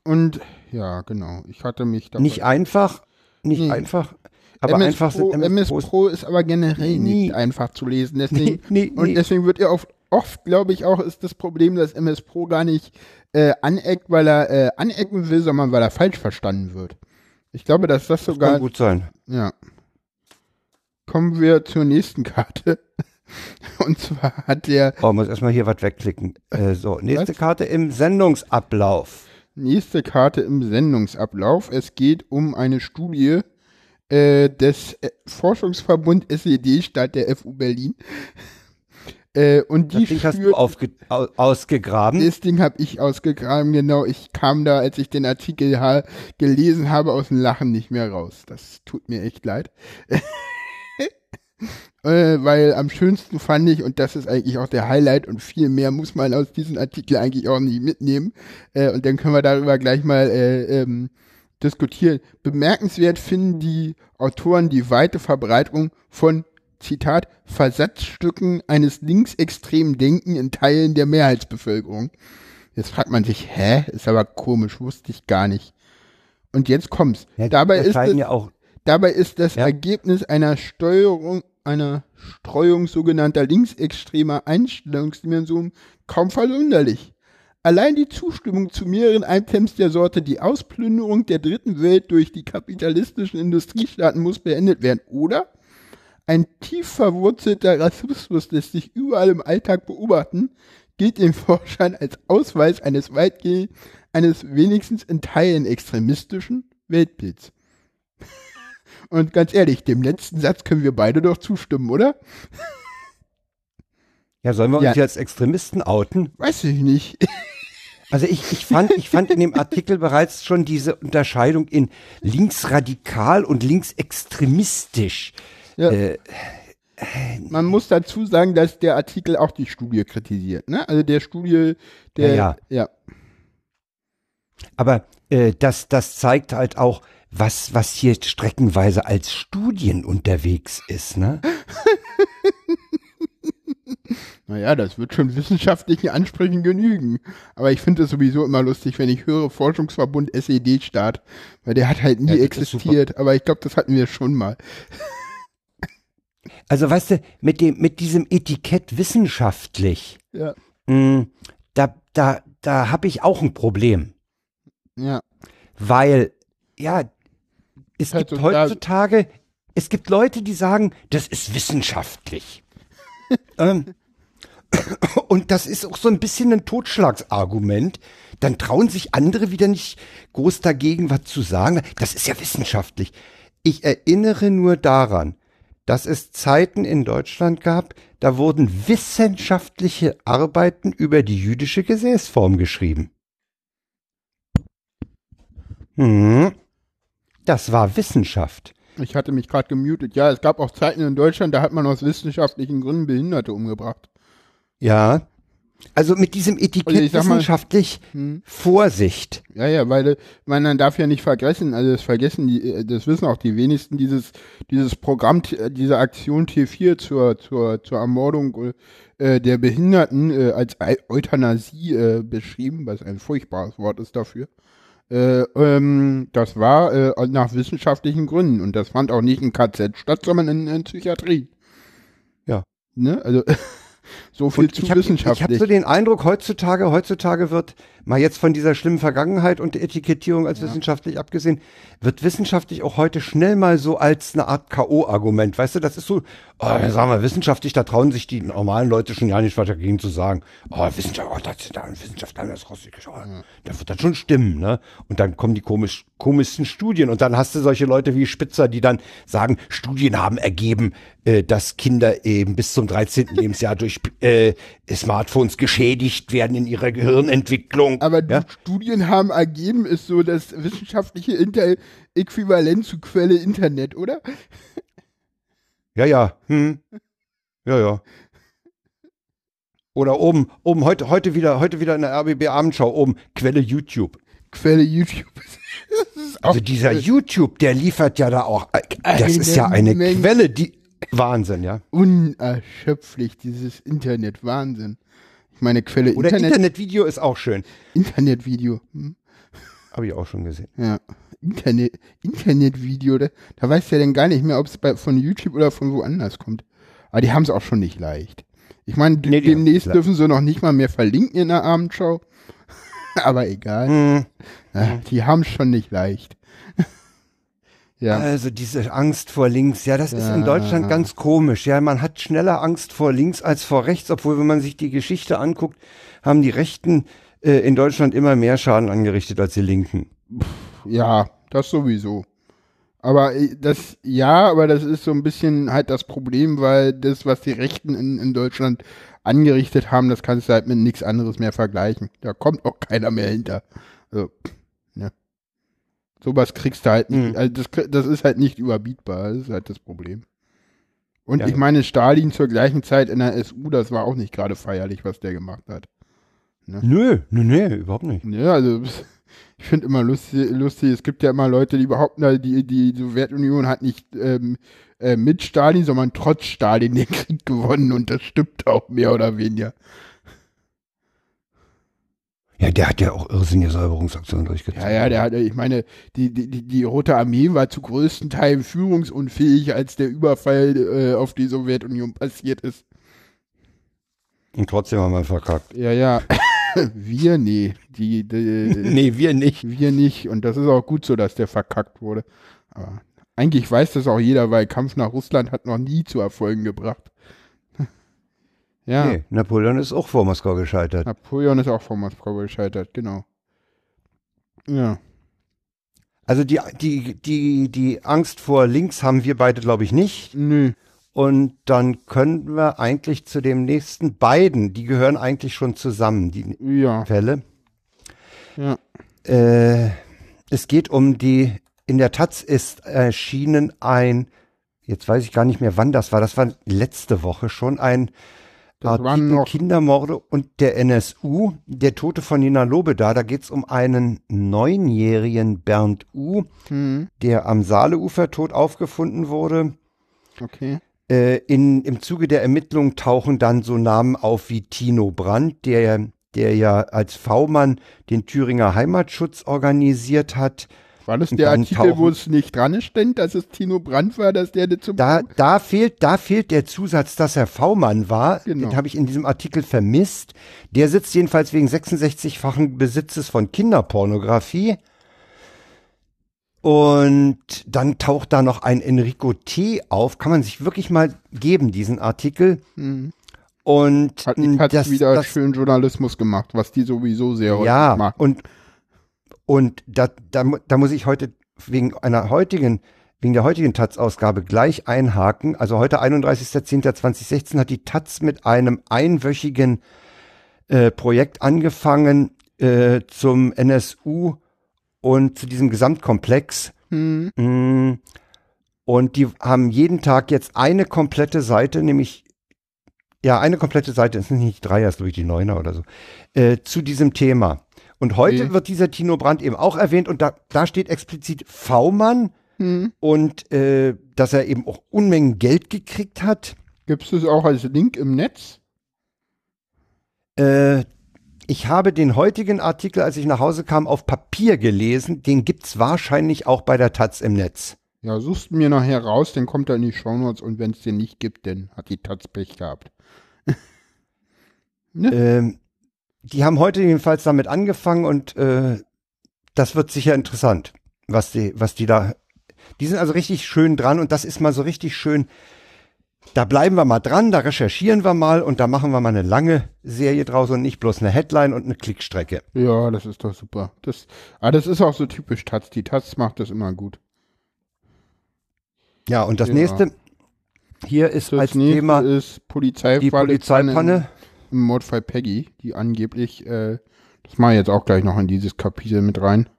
Und ja, genau. Ich hatte mich da. Nicht einfach, nicht nee. einfach. Aber MS einfach Pro, MS, MS Pro, Pro ist aber generell nie. nicht einfach zu lesen. Deswegen, nee, nee, und deswegen wird er oft, oft glaube ich, auch ist das Problem, dass MS Pro gar nicht äh, aneckt, weil er äh, anecken will, sondern weil er falsch verstanden wird. Ich glaube, dass das sogar. Das kann gut sein. Ja. Kommen wir zur nächsten Karte. Und zwar hat der Oh, muss erstmal hier was wegklicken. Äh, so, nächste Was? Karte im Sendungsablauf. nächste Karte im Sendungsablauf. Es geht um eine Studie äh, des äh, Forschungsverbund SED statt der FU Berlin. Äh, und die Das Ding hast du au ausgegraben. Das Ding habe ich ausgegraben, genau. Ich kam da, als ich den Artikel ha gelesen habe, aus dem Lachen nicht mehr raus. Das tut mir echt leid. äh, weil am schönsten fand ich, und das ist eigentlich auch der Highlight und viel mehr muss man aus diesem Artikel eigentlich auch nicht mitnehmen. Äh, und dann können wir darüber gleich mal äh, ähm, diskutieren. Bemerkenswert finden die Autoren die weite Verbreitung von Zitat, Versatzstücken eines linksextremen Denken in Teilen der Mehrheitsbevölkerung. Jetzt fragt man sich, hä? Ist aber komisch, wusste ich gar nicht. Und jetzt kommt's. Ja, dabei, das ist es, ja dabei ist das Ja. Ergebnis einer Steuerung, einer Streuung sogenannter linksextremer Einstellungsdimensionen kaum verwunderlich. Allein die Zustimmung zu mehreren Items der Sorte, die Ausplünderung der dritten Welt durch die kapitalistischen Industriestaaten muss beendet werden, oder? Ein tief verwurzelter Rassismus lässt sich überall im Alltag beobachten, gilt den Forschern als Ausweis eines weitgehend, eines wenigstens in Teilen extremistischen Weltbilds. Und ganz ehrlich, dem letzten Satz können wir beide doch zustimmen, oder? Ja, sollen wir uns Ja. hier als Extremisten outen? Weiß ich nicht. Also ich, ich fand, ich fand in dem Artikel bereits schon diese Unterscheidung in linksradikal und linksextremistisch. Ja. Äh, Man muss dazu sagen, dass der Artikel auch die Studie kritisiert, ne? Also der Studie, der, Ja, ja. aber äh, das, das zeigt halt auch, was, was hier streckenweise als Studien unterwegs ist, ne? Naja, das wird schon wissenschaftlichen Ansprüchen genügen. Aber ich finde es sowieso immer lustig, wenn ich höre Forschungsverbund SED-Staat, weil der hat halt nie Ja, existiert. Aber ich glaube, das hatten wir schon mal. Also weißt du, mit dem, mit diesem Etikett wissenschaftlich, Ja. mh, da, da, da habe ich auch ein Problem. Ja. Weil, ja, es Halt gibt heutzutage, es gibt Leute, die sagen, das ist wissenschaftlich. ähm, und das ist auch so ein bisschen ein Totschlagsargument. Dann trauen sich andere wieder nicht groß dagegen was zu sagen. Das ist ja wissenschaftlich. Ich erinnere nur daran, dass es Zeiten in Deutschland gab, da wurden wissenschaftliche Arbeiten über die jüdische Gesäßform geschrieben. Hm. Das war Wissenschaft. Ich hatte mich gerade gemutet. Ja, es gab auch Zeiten in Deutschland, da hat man aus wissenschaftlichen Gründen Behinderte umgebracht. Ja. Also mit diesem Etikett Also mal- wissenschaftlich Hm. Vorsicht. Ja, ja, weil man dann darf ja nicht vergessen, also das vergessen die, das wissen auch die wenigsten, dieses, dieses Programm, äh, diese Aktion T4 zur, zur, zur Ermordung äh, der Behinderten äh, als Eu- Euthanasie äh, beschrieben, was ein furchtbares Wort ist dafür. Äh, ähm, das war äh, nach wissenschaftlichen Gründen und das fand auch nicht in KZ statt, sondern in, in Psychiatrie. Ja. Ne? Also so viel Und zu ich habe wissenschaftlich. hab so den Eindruck, heutzutage, heutzutage wird, mal jetzt von dieser schlimmen Vergangenheit und der Etikettierung als wissenschaftlich abgesehen, wird wissenschaftlich auch heute schnell mal so als eine Art K.O.-Argument. Weißt du, das ist so, oh, sagen wir, wissenschaftlich, da trauen sich die normalen Leute schon ja nicht was dagegen zu sagen. Oh, Wissenschaft, oh, das, da, Wissenschaft haben das rausgekriegt. Oh, Da wird das schon stimmen, ne? Und dann kommen die komisch, komischsten Studien und dann hast du solche Leute wie Spitzer, die dann sagen, Studien haben ergeben, äh, dass Kinder eben bis zum 13. Lebensjahr durch äh, Smartphones geschädigt werden in ihrer Gehirnentwicklung. Aber ja? Studien haben ergeben, ist so das wissenschaftliche Inter Äquivalent zu Quelle Internet, oder? ja, ja, hm. ja, ja. Oder oben, oben heute, heute wieder, heute wieder in der RBB Abendschau oben Quelle YouTube. Quelle YouTube. Also dieser YouTube, der liefert ja da auch, äh, das ist ja eine Menge. Quelle, die Wahnsinn, ja. unerschöpflich, dieses Internet. Wahnsinn. Ich meine, Quelle Oder Internet, Internetvideo ist auch schön. Internetvideo. Hm? Habe ich auch schon gesehen. Ja. Internet, Internetvideo, da, da weißt du ja dann gar nicht mehr, ob es von YouTube oder von woanders kommt. Aber die haben es auch schon nicht leicht. Ich meine, Nee, demnächst dürfen sie noch nicht mal mehr verlinken in der Abendschau. Aber egal. Hm. Ja, die haben es schon nicht leicht. Ja. Also diese Angst vor links, ja, das ist in Ja. Deutschland ganz komisch. Ja, man hat schneller Angst vor links als vor rechts, obwohl wenn man sich die Geschichte anguckt, haben die Rechten äh, in Deutschland immer mehr Schaden angerichtet als die Linken. Ja, das sowieso. Aber äh, das, ja, aber das ist so ein bisschen halt das Problem, weil das, was die Rechten in, in Deutschland angerichtet haben, das kannst du halt mit nichts anderes mehr vergleichen. Da kommt auch keiner mehr hinter. Also. Sowas kriegst du halt nicht, Mhm. also das, das ist halt nicht überbietbar, das ist halt das Problem. Und Ja. ich meine, Stalin zur gleichen Zeit in der SU, das war auch nicht gerade feierlich, was der gemacht hat. Nö, nö, nö, überhaupt nicht. Ja, also ich finde immer lustig, lustig, es gibt ja immer Leute, die behaupten, die, die Sowjetunion hat nicht ähm, äh, mit Stalin, sondern trotz Stalin den Krieg gewonnen und das stimmt auch mehr oder weniger. Ja, der hat ja auch irrsinnige Säuberungsaktionen durchgezogen. Ja, ja, der hat, ich meine, die, die, die, Rote Armee war zu größten Teilen führungsunfähig, als der Überfall äh, auf die Sowjetunion passiert ist. Und trotzdem haben wir verkackt. Ja, ja. Wir, nee. Die, die, nee, wir nicht. Wir nicht. Und das ist auch gut so, dass der verkackt wurde. Aber eigentlich weiß das auch jeder, weil Kampf nach Russland hat noch nie zu Erfolgen gebracht. Ja, Nee, Napoleon ist auch vor Moskau gescheitert. Napoleon ist auch von Moskau gescheitert, genau. Ja. Also die, die, die, die Angst vor links haben wir beide, glaube ich, nicht. Nö. Und dann können wir eigentlich zu dem nächsten beiden, die gehören eigentlich schon zusammen, die Ja. Fälle. Ja. Äh, es geht um die, in der Taz ist erschienen ein, jetzt weiß ich gar nicht mehr, wann das war, das war letzte Woche schon, ein Das waren Artikel noch- Kindermorde und der NSU, der Tote von Nina Lobeda, da geht es um einen neunjährigen Bernd U., Hm. der am Saaleufer tot aufgefunden wurde. Okay. Äh, in, Im Zuge der Ermittlungen tauchen dann so Namen auf wie Tino Brandt, der, der ja als V-Mann den Thüringer Heimatschutz organisiert hat. War das der Artikel, wo es nicht dran stand, dass es Tino Brandt war, dass der zum Da, da, fehlt, da fehlt der Zusatz, dass er V-Mann war. Genau. Den habe ich in diesem Artikel vermisst. Der sitzt jedenfalls wegen 66-fachen Besitzes von Kinderpornografie. Und dann taucht da noch ein Enrico T. auf. Kann man sich wirklich mal geben, diesen Artikel. Hm. Und Hat, hat das, wieder das, schön Journalismus gemacht, was die sowieso sehr häufig ja, machen. und, und da, da, da muss ich heute wegen einer heutigen, wegen der heutigen Taz-Ausgabe gleich einhaken. Also heute 31.10.2016 hat die Taz mit einem einwöchigen äh, Projekt angefangen äh, zum NSU und zu diesem Gesamtkomplex. Hm. Mm. Und die haben jeden Tag jetzt eine komplette Seite, nämlich ja, eine komplette Seite, es sind nicht drei, es ist glaube ich die Neuner oder so, äh, zu diesem Thema. Und heute Okay. wird dieser Tino Brandt eben auch erwähnt und da, da steht explizit V-Mann Hm. und äh, dass er eben auch Unmengen Geld gekriegt hat. Gibt es das auch als Link im Netz? Äh, ich habe den heutigen Artikel, als ich nach Hause kam, auf Papier gelesen. Den gibt's wahrscheinlich auch bei der Taz im Netz. Ja, suchst mir nachher raus, dann kommt er in die Shownotes und wenn es den nicht gibt, dann hat die Taz Pech gehabt. Ähm, die haben heute jedenfalls damit angefangen und äh, das wird sicher interessant, was die, was die da. Die sind also richtig schön dran und das ist mal so richtig schön. Da bleiben wir mal dran, da recherchieren wir mal und da machen wir mal eine lange Serie draus und nicht bloß eine Headline und eine Klickstrecke. Ja, das ist doch super. Das, ah, das ist auch so typisch Taz. Die Taz macht das immer gut. Ja, und das Ja. nächste hier ist Das als Thema ist Polizeifalle die Polizeipanne. Im, Mordfall Peggy, die angeblich, äh, das mache ich jetzt auch gleich noch in dieses Kapitel mit rein.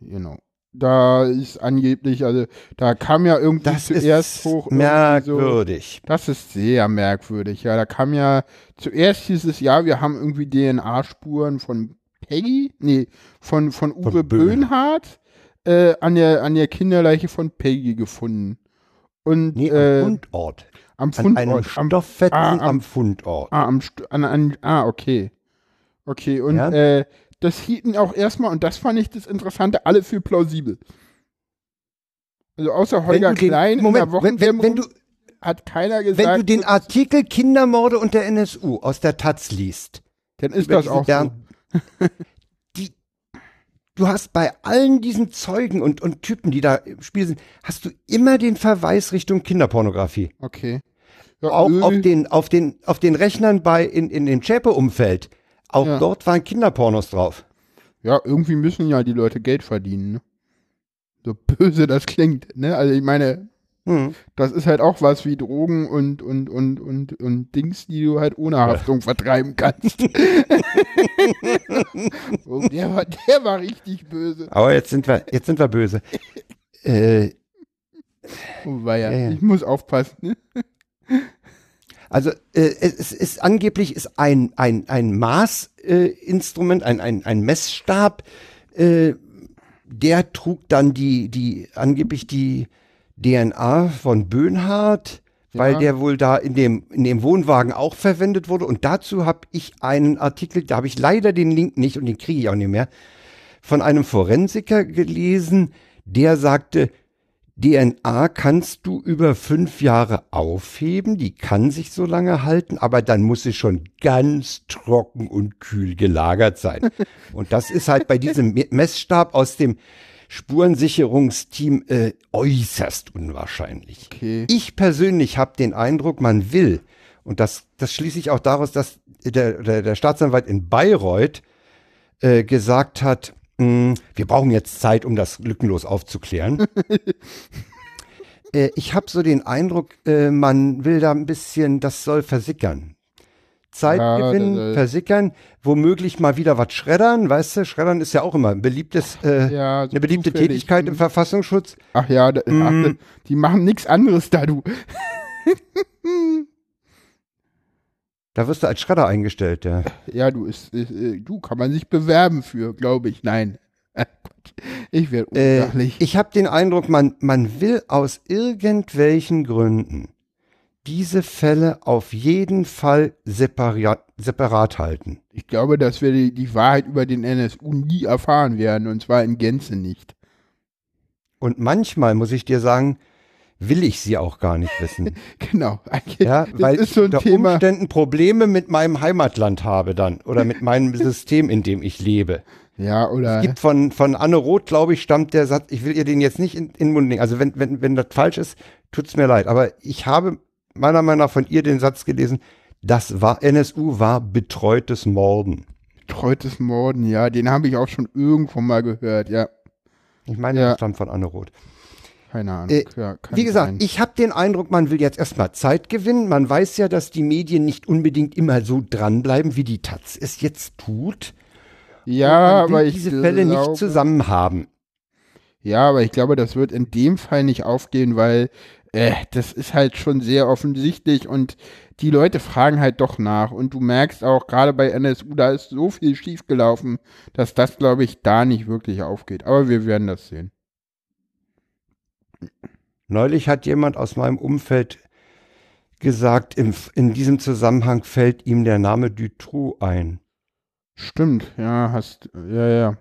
Genau. Da ist angeblich, also da kam ja irgendwie Das zuerst ist hoch irgendwie so, merkwürdig. Das ist sehr merkwürdig. Ja, da kam ja zuerst dieses Jahr, wir haben irgendwie DNA-Spuren von Peggy, nee, von, von Uwe Von Böhn. Böhnhardt äh, an, der, an der Kinderleiche von Peggy gefunden. Und Nee, äh, am Fundort. am An einem Fundort. Am, Stofffetzen ah, am- am Fundort. ah, am St an, an, ah, okay. Okay, und Ja. äh, das hielten auch erstmal, und das fand ich das Interessante, alle für plausibel. Also außer Holger den- Klein in Moment, der wenn, wenn, wenn du, hat keiner gesagt, Wenn du den Artikel Kindermorde und der NSU aus der Taz liest, dann ist das auch so. Bernd- die, du hast bei allen diesen Zeugen und, und Typen, die da im Spiel sind, hast du immer den Verweis Richtung Kinderpornografie. Okay. Ja, Auch auf den, auf den, auf den Rechnern bei, in, in dem Zschäpe-Umfeld. Auch Ja. dort waren Kinderpornos drauf. Ja, irgendwie müssen ja die Leute Geld verdienen, ne? So böse das klingt, ne? Also ich meine, Hm. das ist halt auch was wie Drogen und, und, und, und, und Dings, die du halt ohne Haftung vertreiben kannst. oh, der, war, der war richtig böse. Aber jetzt sind wir, jetzt sind wir böse. Äh, Oh, weia. Ja, ja. Ich muss aufpassen, ne? Also äh, es ist angeblich ist ein ein ein Maßinstrument, äh, ein ein ein Messstab, äh, der trug dann die die angeblich die DNA von Böhnhardt, weil Ja. der wohl da in dem in dem Wohnwagen auch verwendet wurde und dazu habe ich einen Artikel, da habe ich leider den Link nicht und den kriege ich auch nicht mehr, von einem Forensiker gelesen, der sagte, DNA kannst du über fünf Jahre aufheben, die kann sich so lange halten, aber dann muss sie schon ganz trocken und kühl gelagert sein. Und das ist halt bei diesem Me- Messstab aus dem Spurensicherungsteam äh, äußerst unwahrscheinlich. Okay. Ich persönlich habe den Eindruck, man will, und das, das schließe ich auch daraus, dass der, der, der Staatsanwalt in Bayreuth äh, gesagt hat, wir brauchen jetzt Zeit, um das lückenlos aufzuklären. äh, ich habe so den Eindruck, äh, man will da ein bisschen, das soll versickern. Zeit Ja, gewinnen, das- versickern, womöglich mal wieder was schreddern, weißt du, schreddern ist ja auch immer ein beliebtes, äh, Ja, so eine beliebte zufällig. Tätigkeit im Verfassungsschutz. Ach ja, da, Mm. ach, die machen nichts anderes da, du. Da wirst du als Schredder eingestellt, ja. Ja, du ist, ist äh, du kann man sich bewerben für, glaube ich. Nein. Äh, ich werde Äh, unsachlich. ich habe den Eindruck, man, man will aus irgendwelchen Gründen diese Fälle auf jeden Fall separat, separat halten. Ich glaube, dass wir die, die Wahrheit über den NSU nie erfahren werden und zwar in Gänze nicht. Und manchmal, muss ich dir sagen, will ich sie auch gar nicht wissen. Genau. Ja, das weil ist so ein ich unter Thema. Umständen Probleme mit meinem Heimatland habe dann oder mit meinem System, in dem ich lebe. Ja, oder Es gibt von, von Anne Roth, glaube ich, stammt der Satz, ich will ihr den jetzt nicht in, in den Mund legen. Also wenn, wenn, wenn das falsch ist, tut's mir leid. Aber ich habe meiner Meinung nach von ihr den Satz gelesen, das war, NSU war betreutes Morden. betreutes Morden, ja, den habe ich auch schon irgendwo mal gehört, ja. Ich meine, Ja. das stammt von Anne Roth. Keine Ahnung. Äh, ja, Wie gesagt, sein. ich habe den Eindruck, man will jetzt erstmal Zeit gewinnen. Man weiß ja, dass die Medien nicht unbedingt immer so dranbleiben, wie die Taz es jetzt tut. ja, aber ich diese Fälle glaube, nicht zusammen haben. Ja, aber ich glaube, das wird in dem Fall nicht aufgehen, weil äh, das ist halt schon sehr offensichtlich und die Leute fragen halt doch nach. Und du merkst auch, gerade bei NSU, da ist so viel schiefgelaufen, dass das, glaube ich, da nicht wirklich aufgeht. Aber wir werden das sehen. Neulich hat jemand aus meinem Umfeld gesagt, im, in diesem Zusammenhang fällt ihm der Name Dutroux ein. Stimmt, ja, hast, ja, ja.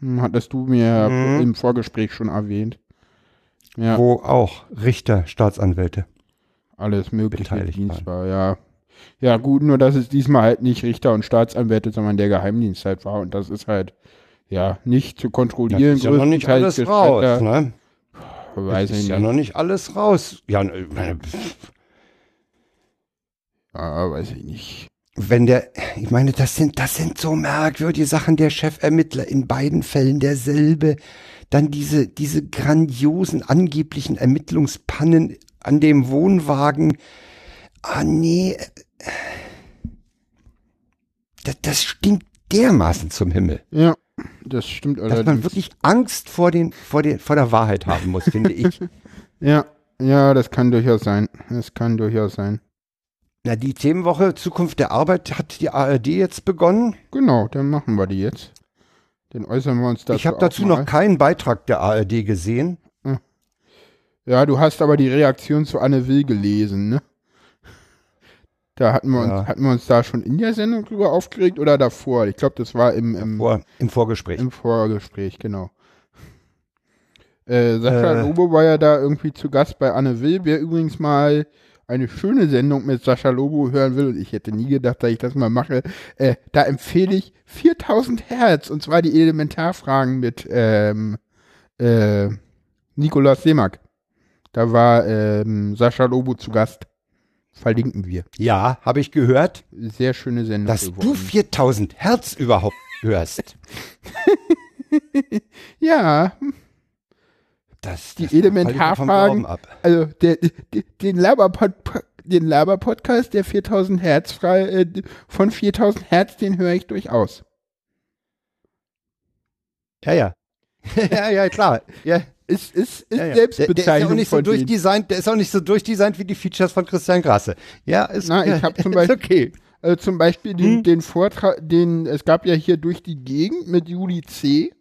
Hm, Hattest du mir Mhm. im Vorgespräch schon erwähnt. Ja, Wo auch Richter, Staatsanwälte. alles mögliche Dienst war, ja. Ja, gut, nur dass es diesmal halt nicht Richter und Staatsanwälte, sondern der Geheimdienst halt war. Und das ist halt, ja, nicht zu Das kontrollieren. ist ja noch nicht alles raus, ne? Weiß Das ich ist ja nicht. noch nicht alles raus. Ja, ne, meine, Ja, weiß ich nicht. wenn der, ich meine, das sind, das sind so merkwürdige Sachen. Der Chefermittler in beiden Fällen derselbe. Dann diese, diese grandiosen angeblichen Ermittlungspannen an dem Wohnwagen. Ah, nee. Das, das stinkt dermaßen zum Himmel, Ja, das stimmt dass man allerdings. wirklich Angst vor den, vor den, vor der Wahrheit haben muss, finde ich. Ja, ja, das kann durchaus sein. Das kann durchaus sein. Na, die Themenwoche Zukunft der Arbeit hat die ARD jetzt begonnen. Genau, dann machen wir die jetzt. Dann äußern wir uns dazu. ich habe dazu noch keinen Beitrag der ARD gesehen. Ja, du hast aber die Reaktion zu Anne Will gelesen, ne? Da hatten wir, Ja. uns, hatten wir uns da schon in der Sendung drüber aufgeregt oder davor? Ich glaube, das war im, im, Vor, Im Vorgespräch. im Vorgespräch, genau. Äh, Sascha Äh. Lobo war ja da irgendwie zu Gast bei Anne Will. Wer übrigens mal eine schöne Sendung mit Sascha Lobo hören will, und ich hätte nie gedacht, dass ich das mal mache, äh, da empfehle ich 4000 Hertz, und zwar die Elementarfragen mit ähm, äh, Nikolaus Seemack. Da war ähm, Sascha Lobo zu Gast. Verlinken wir. Ja, habe ich gehört, Sehr schöne Sendung. dass du geworden. 4000 Hertz überhaupt hörst. Ja, Das, Die das vom Elementarfragen- ab. also der, der, den Laber-Pod den Laber-Podcast der 4000 Hertz frei, äh, von 4000 Hertz, den höre ich durchaus. Ja, ja. ja, ja, klar. Ja, Ist, ist, ist ja, ja. Der, der ist ja auch Selbstbezeichnung nicht so von denen. durchdesignt, der ist auch nicht so durchdesignt wie die Features von Christian Grasse. Ja, ist, Na, ich hab zum Beispiel- okay. Also zum Beispiel den, Hm. den Vortrag, den, es gab ja hier durch die Gegend mit Juli C.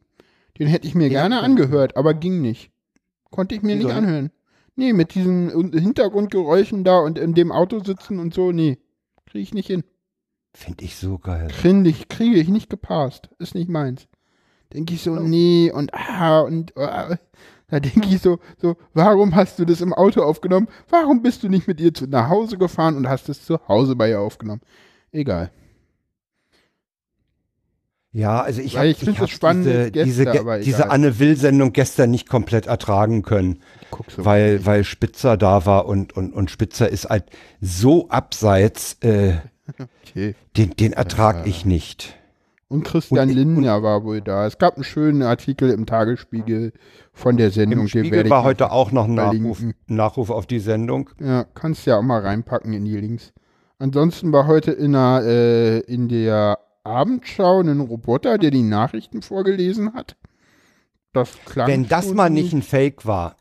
Den hätte ich mir Ja. gerne angehört, aber ging nicht. Konnte ich mir Wieso nicht anhören. Nee, mit diesen Un- Hintergrundgeräuschen da und in dem Auto sitzen und so, nee. Kriege ich nicht hin. Finde ich so geil. Kriege ich, kriege ich nicht gepasst. Ist nicht meins. Denke ich so, nee, und ah, und ah. Da denke ich so, so, warum hast du das im Auto aufgenommen? Warum bist du nicht mit ihr zu, nach Hause gefahren und hast es zu Hause bei ihr aufgenommen? Egal. Ja, also ich habe ich hab diese, diese, Gäste, diese egal. Anne Will-Sendung gestern nicht komplett ertragen können, weil, weil Spitzer da war und, und, und Spitzer ist halt so abseits, äh, Okay. den, den ertrag ich nicht. Und Christian Und- Lindner war wohl da. Es gab einen schönen Artikel im Tagesspiegel von der Sendung. Im Spiegel war heute auch noch ein Nachruf. Nachruf auf die Sendung. Ja, kannst ja auch mal reinpacken in die Links. Ansonsten war heute in der, äh, in der Abendschau ein Roboter, der die Nachrichten vorgelesen hat. Das klang Wenn das mal nicht ein Fake war.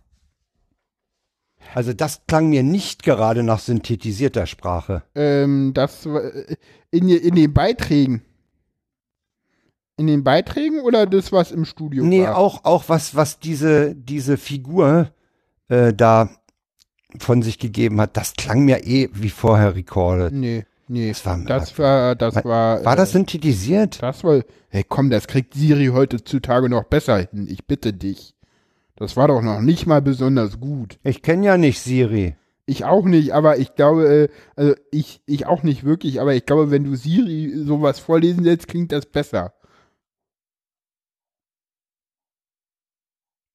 Also das klang mir nicht gerade nach synthetisierter Sprache. Ähm, das äh, in, in den Beiträgen. In den Beiträgen oder das, was im Studio Nee, war? auch, auch was, was diese, diese Figur äh, da von sich gegeben hat, das klang mir eh wie vorher recorded. Nee, nee. Das war, Das war, das war. war das äh, synthetisiert? Das war. Hey, komm, das kriegt Siri heutzutage noch besser hin. Ich bitte dich. Das war doch noch nicht mal besonders gut. Ich kenne ja nicht Siri. Ich auch nicht, aber ich glaube, äh, also ich, ich auch nicht wirklich, aber ich glaube, wenn du Siri sowas vorlesen lässt, klingt das besser.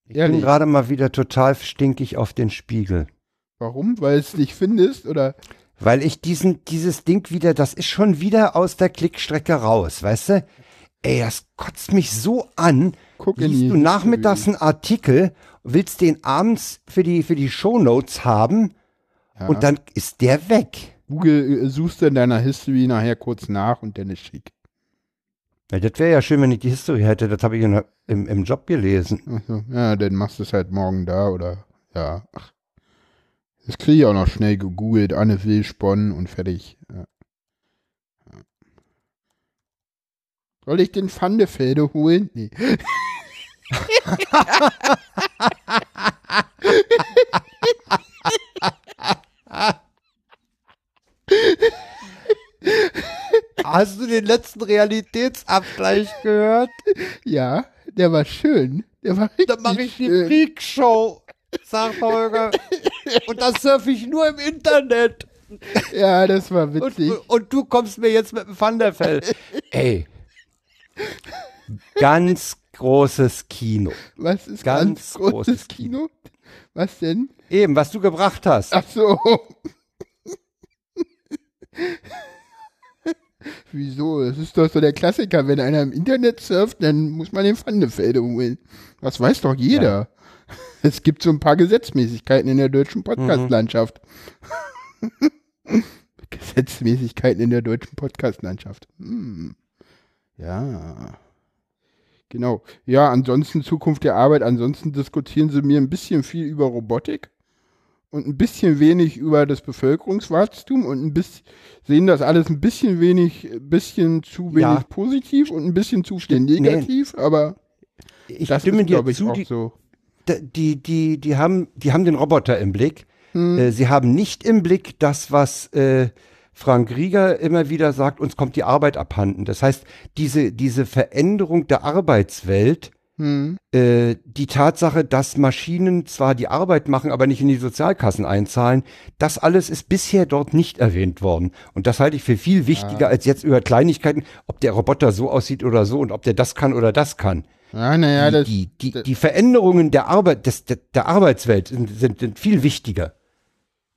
Ich Ehrlich? bin gerade mal wieder total stinkig auf den Spiegel. Warum? Weil es nicht findest oder? Weil ich diesen, dieses Ding wieder, das ist schon wieder aus der Klickstrecke raus, weißt du? Ey, das kotzt mich so an. Guck Liest du nachmittags einen Artikel, willst den abends für die, für die Shownotes haben Ja. und dann ist der weg. Google äh, suchst du in deiner History nachher kurz nach und dann ist schick. Ja, das wäre ja schön, wenn ich die History hätte. Das habe ich in, im, im Job gelesen. Also, ja, dann machst du es halt morgen da oder ja. Ach. Das kriege ich auch noch schnell gegoogelt. Anne Will sponnen und fertig. Ja. Soll ich den Pfandefelde holen? Nee. Hast du den letzten Realitätsabgleich gehört? Ja, der war schön. Der war richtig Dann mache ich die schön. Freakshow, sagt Holger. Und das surfe ich nur im Internet. Ja, das war Und, witzig. und du kommst mir jetzt mit dem Thunderfell. Ey. Ganz großes Kino. Was ist ganz ganz, großes großes Kino? Was denn? Eben, was du gebracht hast. Ach so. Wieso? Das ist doch so der Klassiker. Wenn einer im Internet surft, dann muss man den Pfandefelde holen. Das weiß doch jeder. Es gibt so ein paar Gesetzmäßigkeiten in der deutschen Podcast-Landschaft. Gesetzmäßigkeiten in der deutschen Podcast-Landschaft. Hm. Ja. Genau. Ja, ansonsten Zukunft der Arbeit. Ansonsten diskutieren sie mir ein bisschen viel über Robotik und ein bisschen wenig über das Bevölkerungswachstum und ein bisschen sehen das alles ein bisschen wenig, bisschen zu wenig Ja. positiv und ein bisschen zu viel Nee. negativ, aber Ich das stimme ist, dir ich, zu, auch die, so. die, die, die, haben, die haben den Roboter im Blick. Hm. Äh, sie haben nicht im Blick das, was äh, Frank Rieger immer wieder sagt, uns kommt die Arbeit abhanden. Das heißt, diese, diese Veränderung der Arbeitswelt Hm. äh, die Tatsache, dass Maschinen zwar die Arbeit machen, aber nicht in die Sozialkassen einzahlen, das alles ist bisher dort nicht erwähnt worden. Und das halte ich für viel wichtiger als jetzt über Kleinigkeiten, ob der Roboter so aussieht oder so und ob der das kann oder das kann. Ja, naja, das, die, die, die, die Veränderungen der Arbeit, des, der, der Arbeitswelt sind, sind, sind viel wichtiger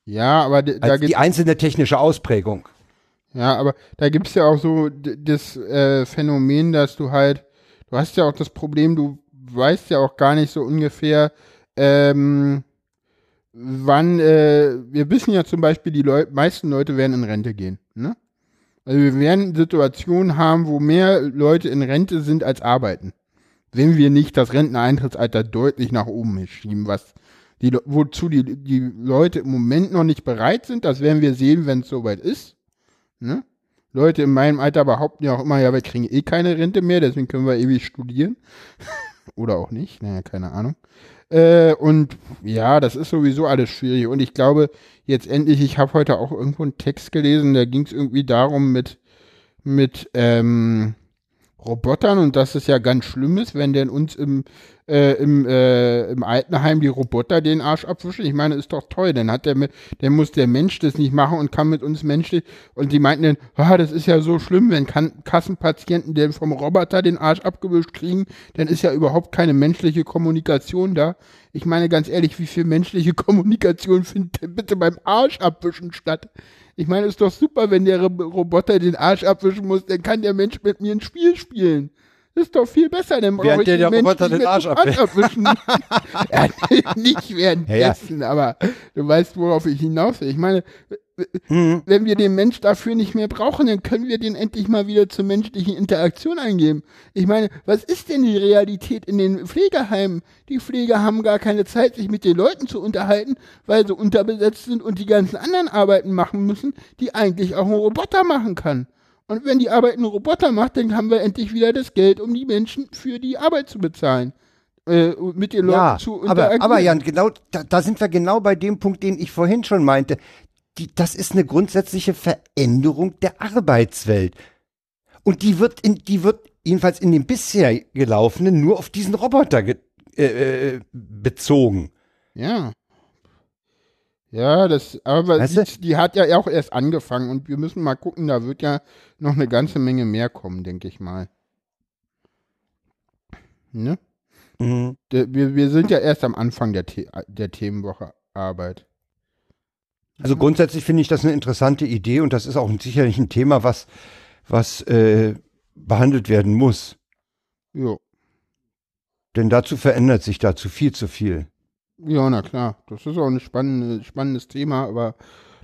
ja, aber als gibt die einzelne technische Ausprägung. Ja, aber da gibt's ja auch so das äh, Phänomen, dass du halt, du hast ja auch das Problem, du weißt ja auch gar nicht so ungefähr, ähm, wann, äh, wir wissen ja zum Beispiel, die Leu meisten Leute werden in Rente gehen, ne? Also wir werden Situationen haben, wo mehr Leute in Rente sind als arbeiten. Wenn wir nicht das Renteneintrittsalter deutlich nach oben schieben, was die, wozu die, die Leute im Moment noch nicht bereit sind, das werden wir sehen, wenn es soweit ist. Ne? Leute in meinem Alter behaupten ja auch immer, ja, wir kriegen eh keine Rente mehr, deswegen können wir ewig studieren. Oder auch nicht, naja, keine Ahnung. Äh, und ja, das ist sowieso alles schwierig. Und ich glaube, jetzt endlich, ich habe heute auch irgendwo einen Text gelesen, da ging es irgendwie darum mit, mit ähm, Robotern und dass es ja ganz schlimm ist, wenn denn uns im, äh, im, äh, im Altenheim die Roboter den Arsch abwischen. Ich meine, ist doch toll. Dann hat der, dann muss der Mensch das nicht machen und kann mit uns menschlich. Und die meinten dann, ah, das ist ja so schlimm, wenn kan Kassenpatienten denn vom Roboter den Arsch abgewischt kriegen, dann ist ja überhaupt keine menschliche Kommunikation da. Ich meine ganz ehrlich, wie viel menschliche Kommunikation findet denn bitte beim Arsch abwischen statt? Ich meine, ist doch super, wenn der Ro- Roboter den Arsch abwischen muss, dann kann der Mensch mit mir ein Spiel spielen. Ist doch viel besser, dann brauche ich der den Roboter nicht den Arsch abwischen. ja, nicht währenddessen, aber du weißt, worauf ich hinaus will. Ich meine, Hm. wenn wir den Mensch dafür nicht mehr brauchen, dann können wir den endlich mal wieder zur menschlichen Interaktion eingeben. Ich meine, was ist denn die Realität in den Pflegeheimen? Die Pfleger haben gar keine Zeit, sich mit den Leuten zu unterhalten, weil sie unterbesetzt sind und die ganzen anderen Arbeiten machen müssen, die eigentlich auch ein Roboter machen kann. Und wenn die Arbeit ein Roboter macht, dann haben wir endlich wieder das Geld, um die Menschen für die Arbeit zu bezahlen. Äh, mit den Leuten Ja, zu aber, interagieren. aber Jan, genau, da, da sind wir genau bei dem Punkt, den ich vorhin schon meinte. Die, das ist eine grundsätzliche Veränderung der Arbeitswelt. Und die wird in, die wird jedenfalls in dem bisher gelaufenen nur auf diesen Roboter ge, äh, äh, bezogen. Ja. Ja, das, aber Weißt du? die, die hat ja auch erst angefangen und wir müssen mal gucken, da wird ja noch eine ganze Menge mehr kommen, denke ich mal. Ne? Mhm. Der- Wir, wir sind ja erst am Anfang der, The der Themenwoche Arbeit. Also grundsätzlich finde ich das eine interessante Idee und das ist auch sicherlich ein Thema, was, was äh, behandelt werden muss. Jo. Denn dazu verändert sich dazu viel zu viel. Ja, na klar. Das ist auch ein spannende, spannendes Thema, aber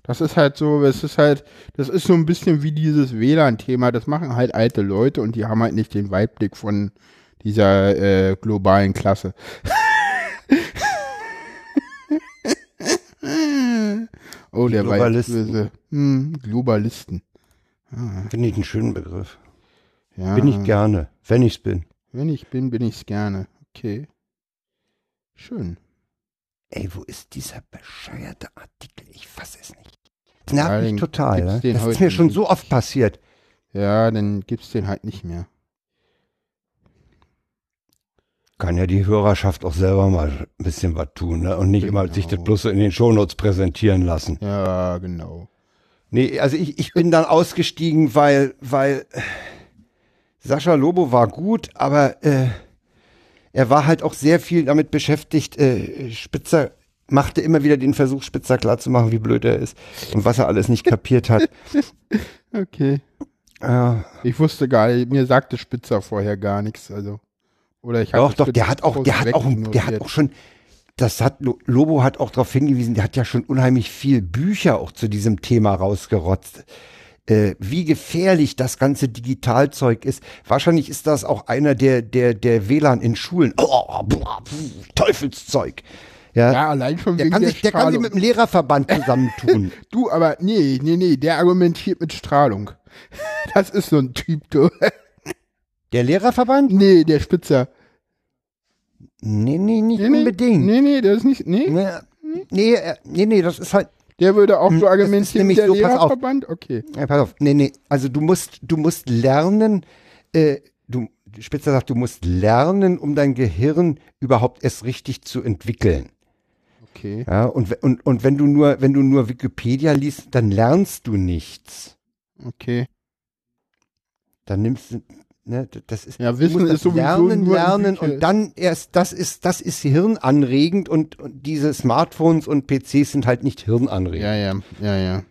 das ist halt so, es ist halt, das ist so ein bisschen wie dieses WLAN-Thema. Das machen halt alte Leute und die haben halt nicht den Weitblick von dieser äh, globalen Klasse. oh, Die der Globalisten. Hm, Globalisten. Finde ich einen schönen Begriff. Ja, Bin ich gerne, wenn ich's bin. wenn ich bin, bin ich's gerne. Okay. Schön. Ey, wo ist dieser bescheuerte Artikel? Ich fasse es nicht. Das nervt Ja, mich total. Ne? Das ist mir schon nicht. so oft passiert. Ja, dann gibt's den halt nicht mehr. Kann ja die Hörerschaft auch selber mal ein bisschen was tun ne? und nicht immer sich das Genau. bloß so in den Shownotes präsentieren lassen. Ja, genau. Nee, also ich, ich bin dann ausgestiegen, weil, weil äh, Sascha Lobo war gut, aber äh, er war halt auch sehr viel damit beschäftigt, äh, Spitzer machte immer wieder den Versuch, Spitzer klarzumachen, wie blöd er ist und was er alles nicht kapiert hat. Okay. äh, Ich wusste gar nicht, mir sagte Spitzer vorher gar nichts, also. Oder ich Doch, doch, Spitzer der hat auch, der hat auch, der hat auch schon, das hat, Lo- Lobo hat auch darauf hingewiesen, der hat ja schon unheimlich viel Bücher auch zu diesem Thema rausgerotzt. Äh, wie gefährlich das ganze Digitalzeug ist. Wahrscheinlich ist das auch einer der, der, der WLAN in Schulen. Oh, blah, pf, Teufelszeug. Ja, Ja, allein schon der, wegen kann der sich, der kann sich Strahlung. mit dem Lehrerverband zusammentun. Du, aber nee, nee, nee, der argumentiert mit Strahlung. Das ist so ein Typ, du. der Lehrerverband? Nee, der Spitzer. Nee, nee, nicht Nee, nee, unbedingt. Nee, nee, das ist nicht, nee. Nee, nee, äh, nee, nee, das ist halt, Der würde auch so argumentieren nämlich der so. Lehrerverband? Okay. Ja, pass auf. Nee, nee. Also du musst, du musst lernen, äh, du, Spitzer sagt, du musst lernen, um dein Gehirn überhaupt erst richtig zu entwickeln. Okay. Ja, und, und, und wenn du nur, wenn du nur Wikipedia liest, dann lernst du nichts. Okay. Dann nimmst du, ne, das ist, Ja, Wissen ist sowieso lernen, nur lernen und dann erst, das ist, das ist hirnanregend und, und diese Smartphones und PCs sind halt nicht hirnanregend. Ja, ja, ja, ja.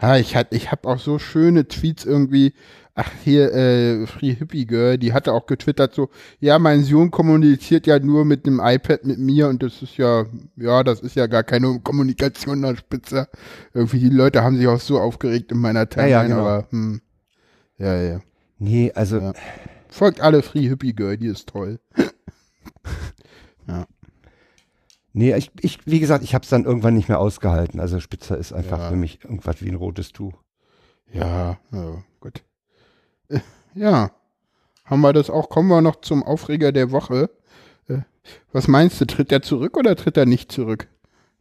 Ja, ich hat, ich habe auch so schöne Tweets irgendwie. Ach, hier, äh, Free Hippie Girl, die hatte auch getwittert so, ja, mein Sohn kommuniziert ja nur mit dem iPad mit mir und das ist ja, ja, das ist ja gar keine Kommunikation nach Spitze. Irgendwie die Leute haben sich auch so aufgeregt in meiner Timeline, Ja, ja, genau. aber, hm. Ja, ja. Nee, also, Ja. Folgt alle Free Hippie Girl, die ist toll. nee, ich, ich, wie gesagt, ich habe es dann irgendwann nicht mehr ausgehalten. Also Spitzer ist einfach Ja. für mich irgendwas wie ein rotes Tuch. Ja, ja, gut. Äh, Ja, haben wir das auch? Kommen wir noch zum Aufreger der Woche. Äh, Was meinst du, tritt er zurück oder tritt er nicht zurück?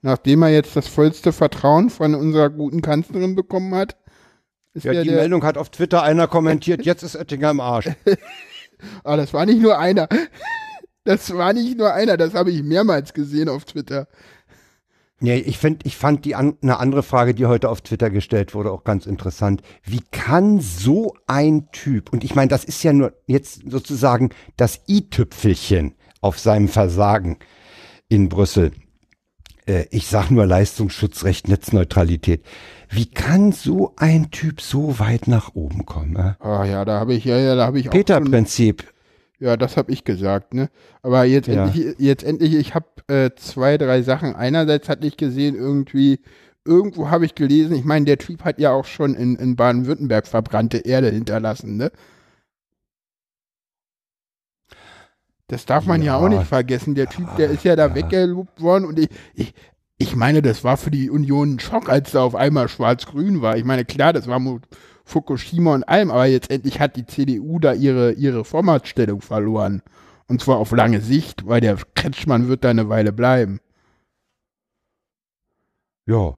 Nachdem er jetzt das vollste Vertrauen von unserer guten Kanzlerin bekommen hat, ist Ja, die der. Meldung hat auf Twitter einer kommentiert, jetzt ist Oettinger im Arsch. Ah, das war nicht nur einer. Das war nicht nur einer, das habe ich mehrmals gesehen auf Twitter. Nee, ich, find, ich fand die an, eine andere Frage, die heute auf Twitter gestellt wurde, auch ganz interessant. Wie kann so ein Typ, und ich meine, das ist ja nur jetzt sozusagen das i-Tüpfelchen auf seinem Versagen in Brüssel. Äh, ich sag nur Leistungsschutzrecht, Netzneutralität. Wie kann so ein Typ so weit nach oben kommen? Äh? Ah ja, da habe ich, ja, ja, da habe ich auch schon, Peter-Prinzip. Ja, das habe ich gesagt, ne? Aber jetzt Ja. endlich, jetzt endlich, ich habe äh, zwei, drei Sachen. Einerseits hatte ich gesehen, irgendwie, irgendwo habe ich gelesen, ich meine, der Typ hat ja auch schon in, in Baden-Württemberg verbrannte Erde hinterlassen, ne? Das darf man ja. Ja. auch nicht vergessen. Der Typ, der ist ja da ja. weggelobt worden und ich, ich, ich meine, das war für die Union ein Schock, als da auf einmal schwarz-grün war. Ich meine, klar, das war mit Fukushima und allem, aber jetzt endlich hat die CDU da ihre, ihre Vormachtstellung verloren. Und zwar auf lange Sicht, weil der Kretschmann wird da eine Weile bleiben. Ja.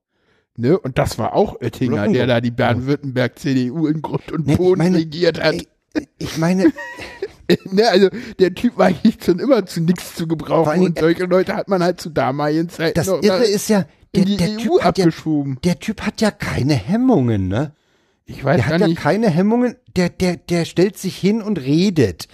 Ne? Und das war auch Oettinger, Blocken- der da die Baden-Württemberg-CDU in Grund und Boden meine, regiert hat. ey, Ich meine, ne? Also der Typ war eigentlich schon immer zu nichts zu gebrauchen und solche Leute hat man halt zu damaligen Zeiten das Irre ist ja, der, der, EU typ hat ja, der Typ hat ja keine Hemmungen, ne? Ich weiß Der hat ja nicht. keine Hemmungen, der, der, der stellt sich hin und redet.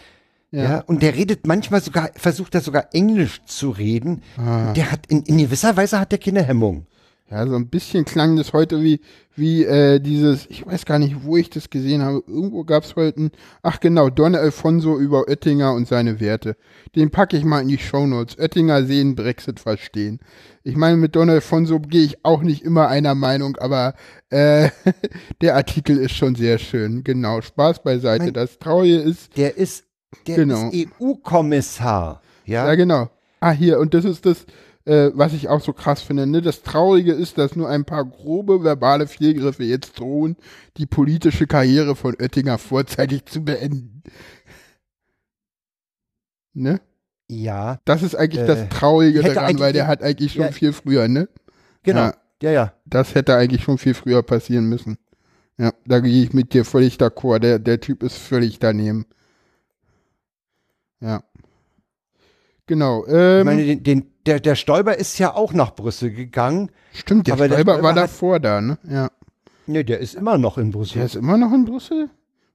Ja. Ja. und der redet manchmal sogar, versucht er sogar Englisch zu reden. Ah. Der hat, in, in gewisser Weise hat der keine Hemmung. Ja, so ein bisschen klang das heute wie, wie äh, dieses, ich weiß gar nicht, wo ich das gesehen habe. Irgendwo gab es heute ein, ach genau, Don Alfonso über Oettinger und seine Werte. Den packe ich mal in die Shownotes. Oettinger sehen, Brexit verstehen. Ich meine, mit Don Alfonso gehe ich auch nicht immer einer Meinung, aber äh, der Artikel ist schon sehr schön. Genau, Spaß beiseite. Mein- das Traurige ist, Der ist, der Genau. ist EU-Kommissar. Ja, Ja, genau. Ah, hier, und das ist das, äh, was ich auch so krass finde. Ne? Das Traurige ist, dass nur ein paar grobe verbale Fehlgriffe jetzt drohen, die politische Karriere von Oettinger vorzeitig zu beenden. Ne? ja Das ist eigentlich Äh, das Traurige daran, weil der hat eigentlich schon ja. viel früher, ne? genau. Ja. Ja, ja. Das hätte eigentlich schon viel früher passieren müssen. Ja, da gehe ich mit dir völlig d'accord. Der, der Typ ist völlig daneben. Ja. Genau. Ich Ähm, meine, den, den, der, der Stoiber ist ja auch nach Brüssel gegangen. Stimmt, der Aber der Stoiber Stoiber war hat- davor da, ne? Ja. Nee, der ist immer noch in Brüssel. Der ist immer noch in Brüssel?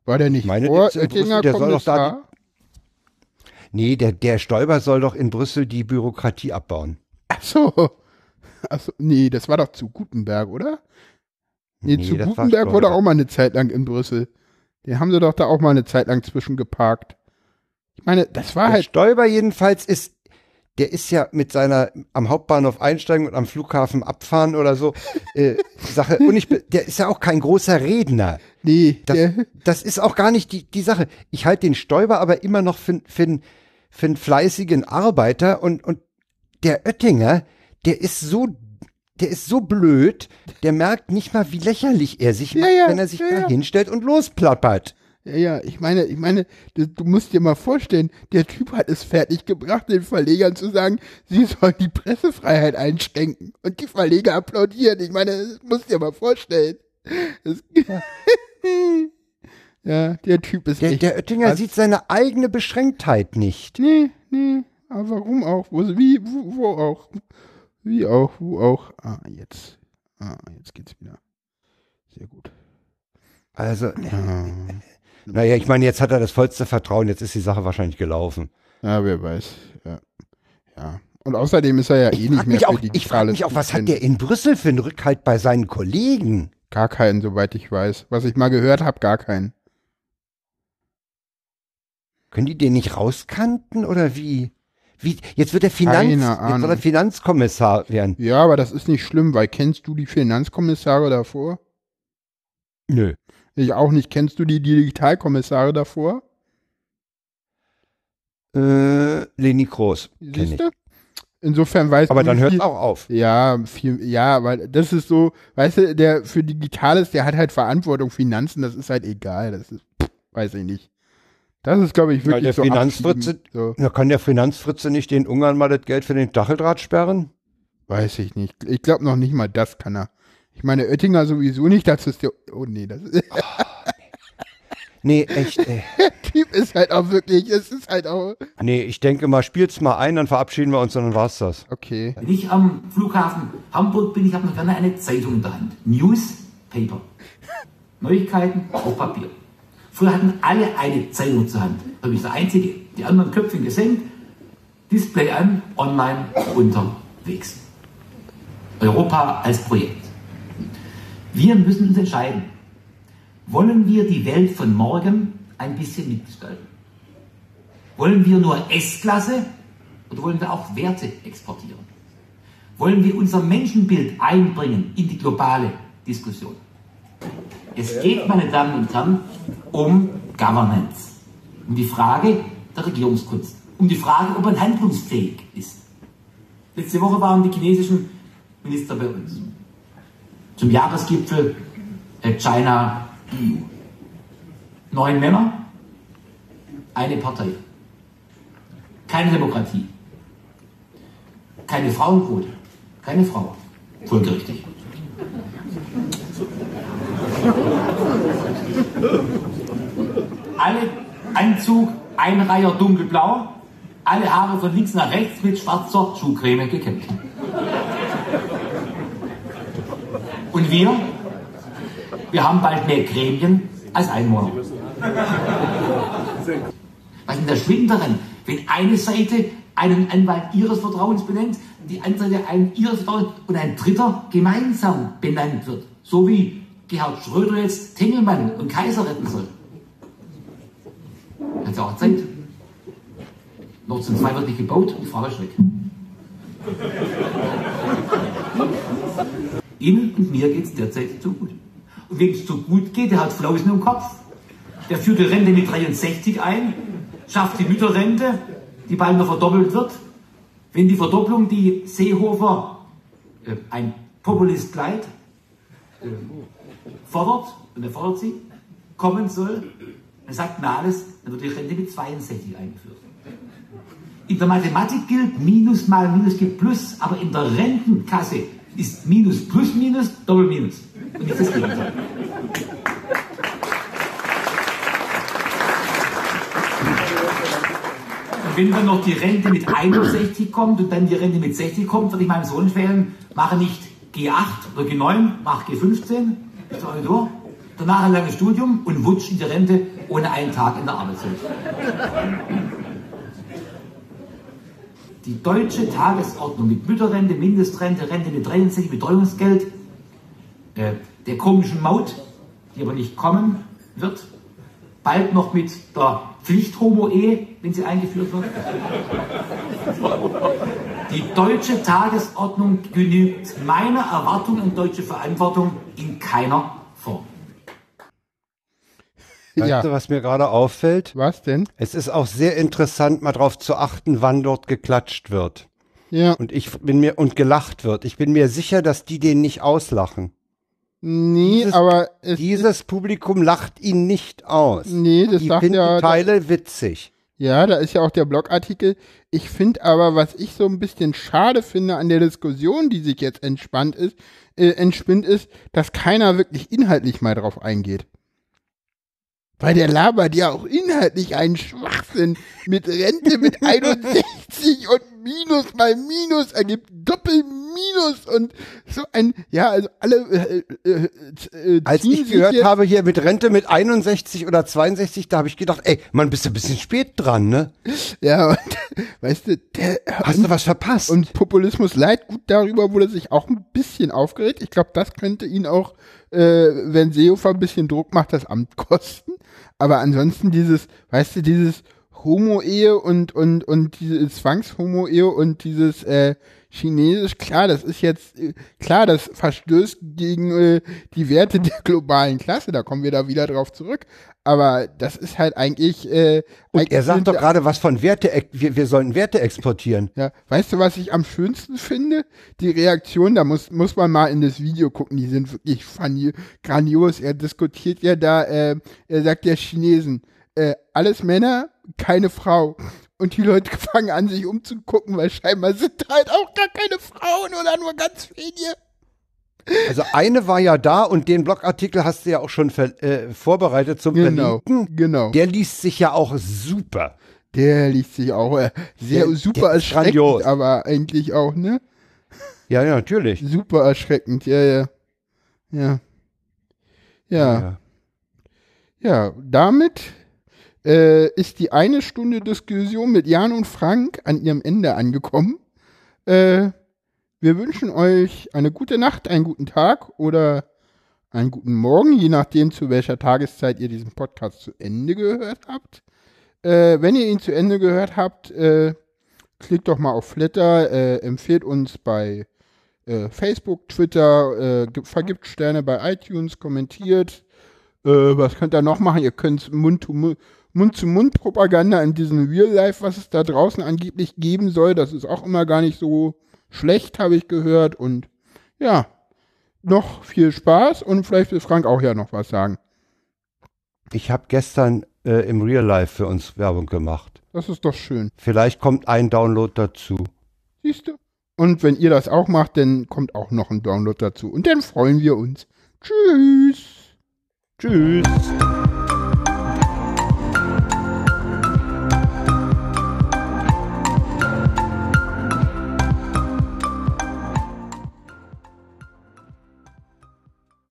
War der nicht Ich meine, vor der Brüssel, der soll doch da? Nee, der, der Stoiber soll doch in Brüssel die Bürokratie abbauen. Ach so. Ach so. Nee, das war doch zu Gutenberg, oder? Nee, zu das war Gutenberg wurde Stoiber. auch mal eine Zeit lang in Brüssel. Den haben sie doch da auch mal eine Zeit lang zwischengeparkt. Ich meine, das war Der halt. Stoiber jedenfalls ist, der ist ja mit seiner am Hauptbahnhof einsteigen und am Flughafen abfahren oder so äh, Sache. Und ich, bin- der ist ja auch kein großer Redner. Nee, Das, das ist auch gar nicht die, die Sache. Ich halte den Stoiber aber immer noch für, für, einen- für einen fleißigen Arbeiter und, und der Oettinger, der ist so, der ist so blöd, der merkt nicht mal, wie lächerlich er sich Ja, macht, ja, wenn er sich ja, da hinstellt und losplappert. Ja, ja, ich meine, ich meine, du, du musst dir mal vorstellen, der Typ hat es fertig gebracht, den Verlegern zu sagen, sie sollen die Pressefreiheit einschränken. Und die Verleger applaudieren. Ich meine, das musst du dir mal vorstellen. Das, Ja, der Typ ist Der, echt. der Oettinger was- sieht seine eigene Beschränktheit nicht. Nee, nee. Aber warum auch? Wo, wie, wo, wo auch? Wie auch, wo auch? Ah, jetzt. Ah, jetzt geht's wieder. Sehr gut. Also, Naja, ich meine, jetzt hat er das vollste Vertrauen, jetzt ist die Sache wahrscheinlich gelaufen. Ja, wer weiß. Ja. ja. Und außerdem ist er ja eh Ich nicht frage mehr für auch, ich frag digitales mich auch, was hat der in Brüssel für einen Rückhalt bei seinen Kollegen? Gar keinen, soweit ich weiß. Was ich mal gehört habe, gar keinen. Können die den nicht rauskanten oder wie? wie jetzt wird er Finanz, jetzt soll er Ahnung. Finanzkommissar werden. Ja, aber das ist nicht schlimm, weil kennst du die Finanzkommissare davor? Nö. Ich auch nicht. Kennst du die Digitalkommissare davor? Äh, Leni Groß. Siehst ich. du? Insofern weißt Aber dann hört viel- auch auf. Ja, viel, ja, weil das ist so, weißt du, der für Digitales, der hat halt Verantwortung, Finanzen, das ist halt egal. Das ist, weiß ich nicht. Das ist, glaube ich, wirklich der so Finanzfritze- So, Na, kann der Finanzfritze nicht den Ungarn mal das Geld für den Stacheldraht sperren? weiß ich nicht. Ich glaube noch nicht mal das kann er. Ich meine, Oettinger sowieso nicht, das ist der, oh nee, das ist, Nee, echt, ey. der Typ ist halt auch wirklich, es ist halt auch, Nee, ich denke mal, spielt's mal ein, dann verabschieden wir uns und dann war's das. okay. Wenn ich am Flughafen Hamburg bin, ich habe noch gerne eine Zeitung in der Hand. Newspaper. Neuigkeiten auf Papier. Früher hatten alle eine Zeitung zur Hand. Da bin ich der Einzige. Die anderen Köpfchen gesenkt. Display an, online, unterwegs. Europa als Projekt. Wir müssen uns entscheiden. Wollen wir die Welt von morgen ein bisschen mitgestalten? Wollen wir nur S-Klasse oder wollen wir auch Werte exportieren? Wollen wir unser Menschenbild einbringen in die globale Diskussion? Es geht, meine Damen und Herren, um Governance. Um die Frage der Regierungskunst. Um die Frage, ob man handlungsfähig ist. Letzte Woche waren die chinesischen Minister bei uns. Zum Jahresgipfel äh, China EU. Neun Männer, eine Partei. Keine Demokratie. Keine Frauenquote. Keine Frau. Folgerichtig. Alle Anzug, Einreiher dunkelblau, alle Haare von links nach rechts mit schwarzer Schuhcreme gekämmt. Und wir? Wir haben bald mehr Gremien als Einwohner. Was denn der Schwindel daran, wenn eine Seite einen Anwalt ihres Vertrauens benennt, die andere Seite einen ihres Vertrauens und ein dritter gemeinsam benannt wird? So wie Gerhard Schröder jetzt Tengelmann und Kaiser retten soll. Hat ja auch Zeit. Nord Stream 2 wird nicht gebaut und die Frage ist weg. Ihnen und mir geht es derzeit zu gut. Und wem es zu gut geht, der hat Flausen im Kopf. Der führt die Rente mit 63 ein, schafft die Mütterrente, die bald noch verdoppelt wird. Wenn die Verdopplung, die Seehofer, äh, ein Populist Kleid, äh, fordert, und er fordert sie, kommen soll, dann sagt mir alles, dann wird die Rente mit 62 eingeführt. In der Mathematik gilt, Minus mal Minus gibt Plus, aber in der Rentenkasse ist Minus plus Minus Doppel Minus. Und nicht das Gegenteil. Wenn dann noch die Rente mit 61 kommt und dann die Rente mit 60 kommt, würde ich meinem Sohn empfehlen, mache nicht G8 oder G9, mach G15, ist doch durch. Danach ein langes Studium und wutsch in die Rente ohne einen Tag in der Arbeitswelt. Die deutsche Tagesordnung mit Mütterrente, Mindestrente, Rente mit 63, Betreuungsgeld, äh, der komischen Maut, die aber nicht kommen wird, bald noch mit der Pflicht-Homo-Ehe, wenn sie eingeführt wird. Die deutsche Tagesordnung genügt meiner Erwartung an deutsche Verantwortung in keiner. Weißt Ja. du, was mir gerade auffällt? Was denn? Es ist auch sehr interessant, mal drauf zu achten, wann dort geklatscht wird. Ja. Und ich bin mir, und gelacht wird. Ich bin mir sicher, dass die den nicht auslachen. Nee, Dieses- aber es, Dieses Publikum lacht ihn nicht aus. nee, das die sagt ja, Teile witzig. ja, da ist ja auch der Blogartikel. Ich finde aber, was ich so ein bisschen schade finde an der Diskussion, die sich jetzt entspannt ist, äh, entspinnt ist, dass keiner wirklich inhaltlich mal drauf eingeht. Weil der labert ja auch inhaltlich einen Schwachsinn mit Rente mit 61 und Minus mal Minus ergibt Doppelminus und so ein, ja, also alle äh, äh, äh, Als ich gehört habe hier mit Rente mit 61 oder 62, da habe ich gedacht, ey, man bist du ein bisschen spät dran, ne? Ja, und, weißt du, der Hast du was verpasst? Und Populismus leid, gut darüber wurde sich auch ein bisschen aufgeregt. Ich glaube, das könnte ihn auch, äh, wenn Seehofer ein bisschen Druck macht, das Amt kosten. Aber ansonsten dieses, weißt du, dieses Homo-Ehe und, und, und diese Zwangshomo-Ehe und dieses äh, Chinesisch, klar, das ist jetzt, äh, klar, das verstößt gegen äh, die Werte der globalen Klasse, da kommen wir da wieder drauf zurück. Aber das ist halt eigentlich. Äh, und eigentlich er sagt doch gerade was von Werte, wir, wir sollen Werte exportieren. Ja, weißt du, was ich am schönsten finde? Die Reaktion, da muss, muss man mal in das Video gucken, die sind wirklich funny, grandios. Er diskutiert ja da, äh, er sagt ja Chinesen, äh, alles Männer, keine Frau. Und die Leute fangen an, sich umzugucken, weil scheinbar sind halt auch gar keine Frauen oder nur ganz wenige. Also eine war ja da und den Blogartikel hast du ja auch schon äh, vorbereitet zum genau, Verlinken. Genau. Der liest sich ja auch super. Der liest sich auch äh, sehr der, super der erschreckend, grandios. aber eigentlich auch, ne? Ja, ja, natürlich. Super erschreckend, ja, ja. Ja. Ja. Ja, ja damit äh, ist die eine Stunde Diskussion mit Jan und Frank an ihrem Ende angekommen. Äh, wir wünschen euch eine gute Nacht, einen guten Tag oder einen guten Morgen, je nachdem, zu welcher Tageszeit ihr diesen Podcast zu Ende gehört habt. Äh, wenn ihr ihn zu Ende gehört habt, äh, klickt doch mal auf Flatter, äh, empfehlt uns bei äh, Facebook, Twitter, äh, vergibt Sterne bei iTunes, kommentiert. Äh, was könnt ihr noch machen? Ihr könnt Mund zu Mund Mund-zu-Mund-Propaganda in diesem Real Life, was es da draußen angeblich geben soll. Das ist auch immer gar nicht so schlecht, habe ich gehört. Und ja, noch viel Spaß und vielleicht will Frank auch ja noch was sagen. Ich habe gestern äh, im Real Life für uns Werbung gemacht. Das ist doch schön. Vielleicht kommt ein Download dazu. Siehst du? Und wenn ihr das auch macht, dann kommt auch noch ein Download dazu. Und dann freuen wir uns. Tschüss. Tschüss.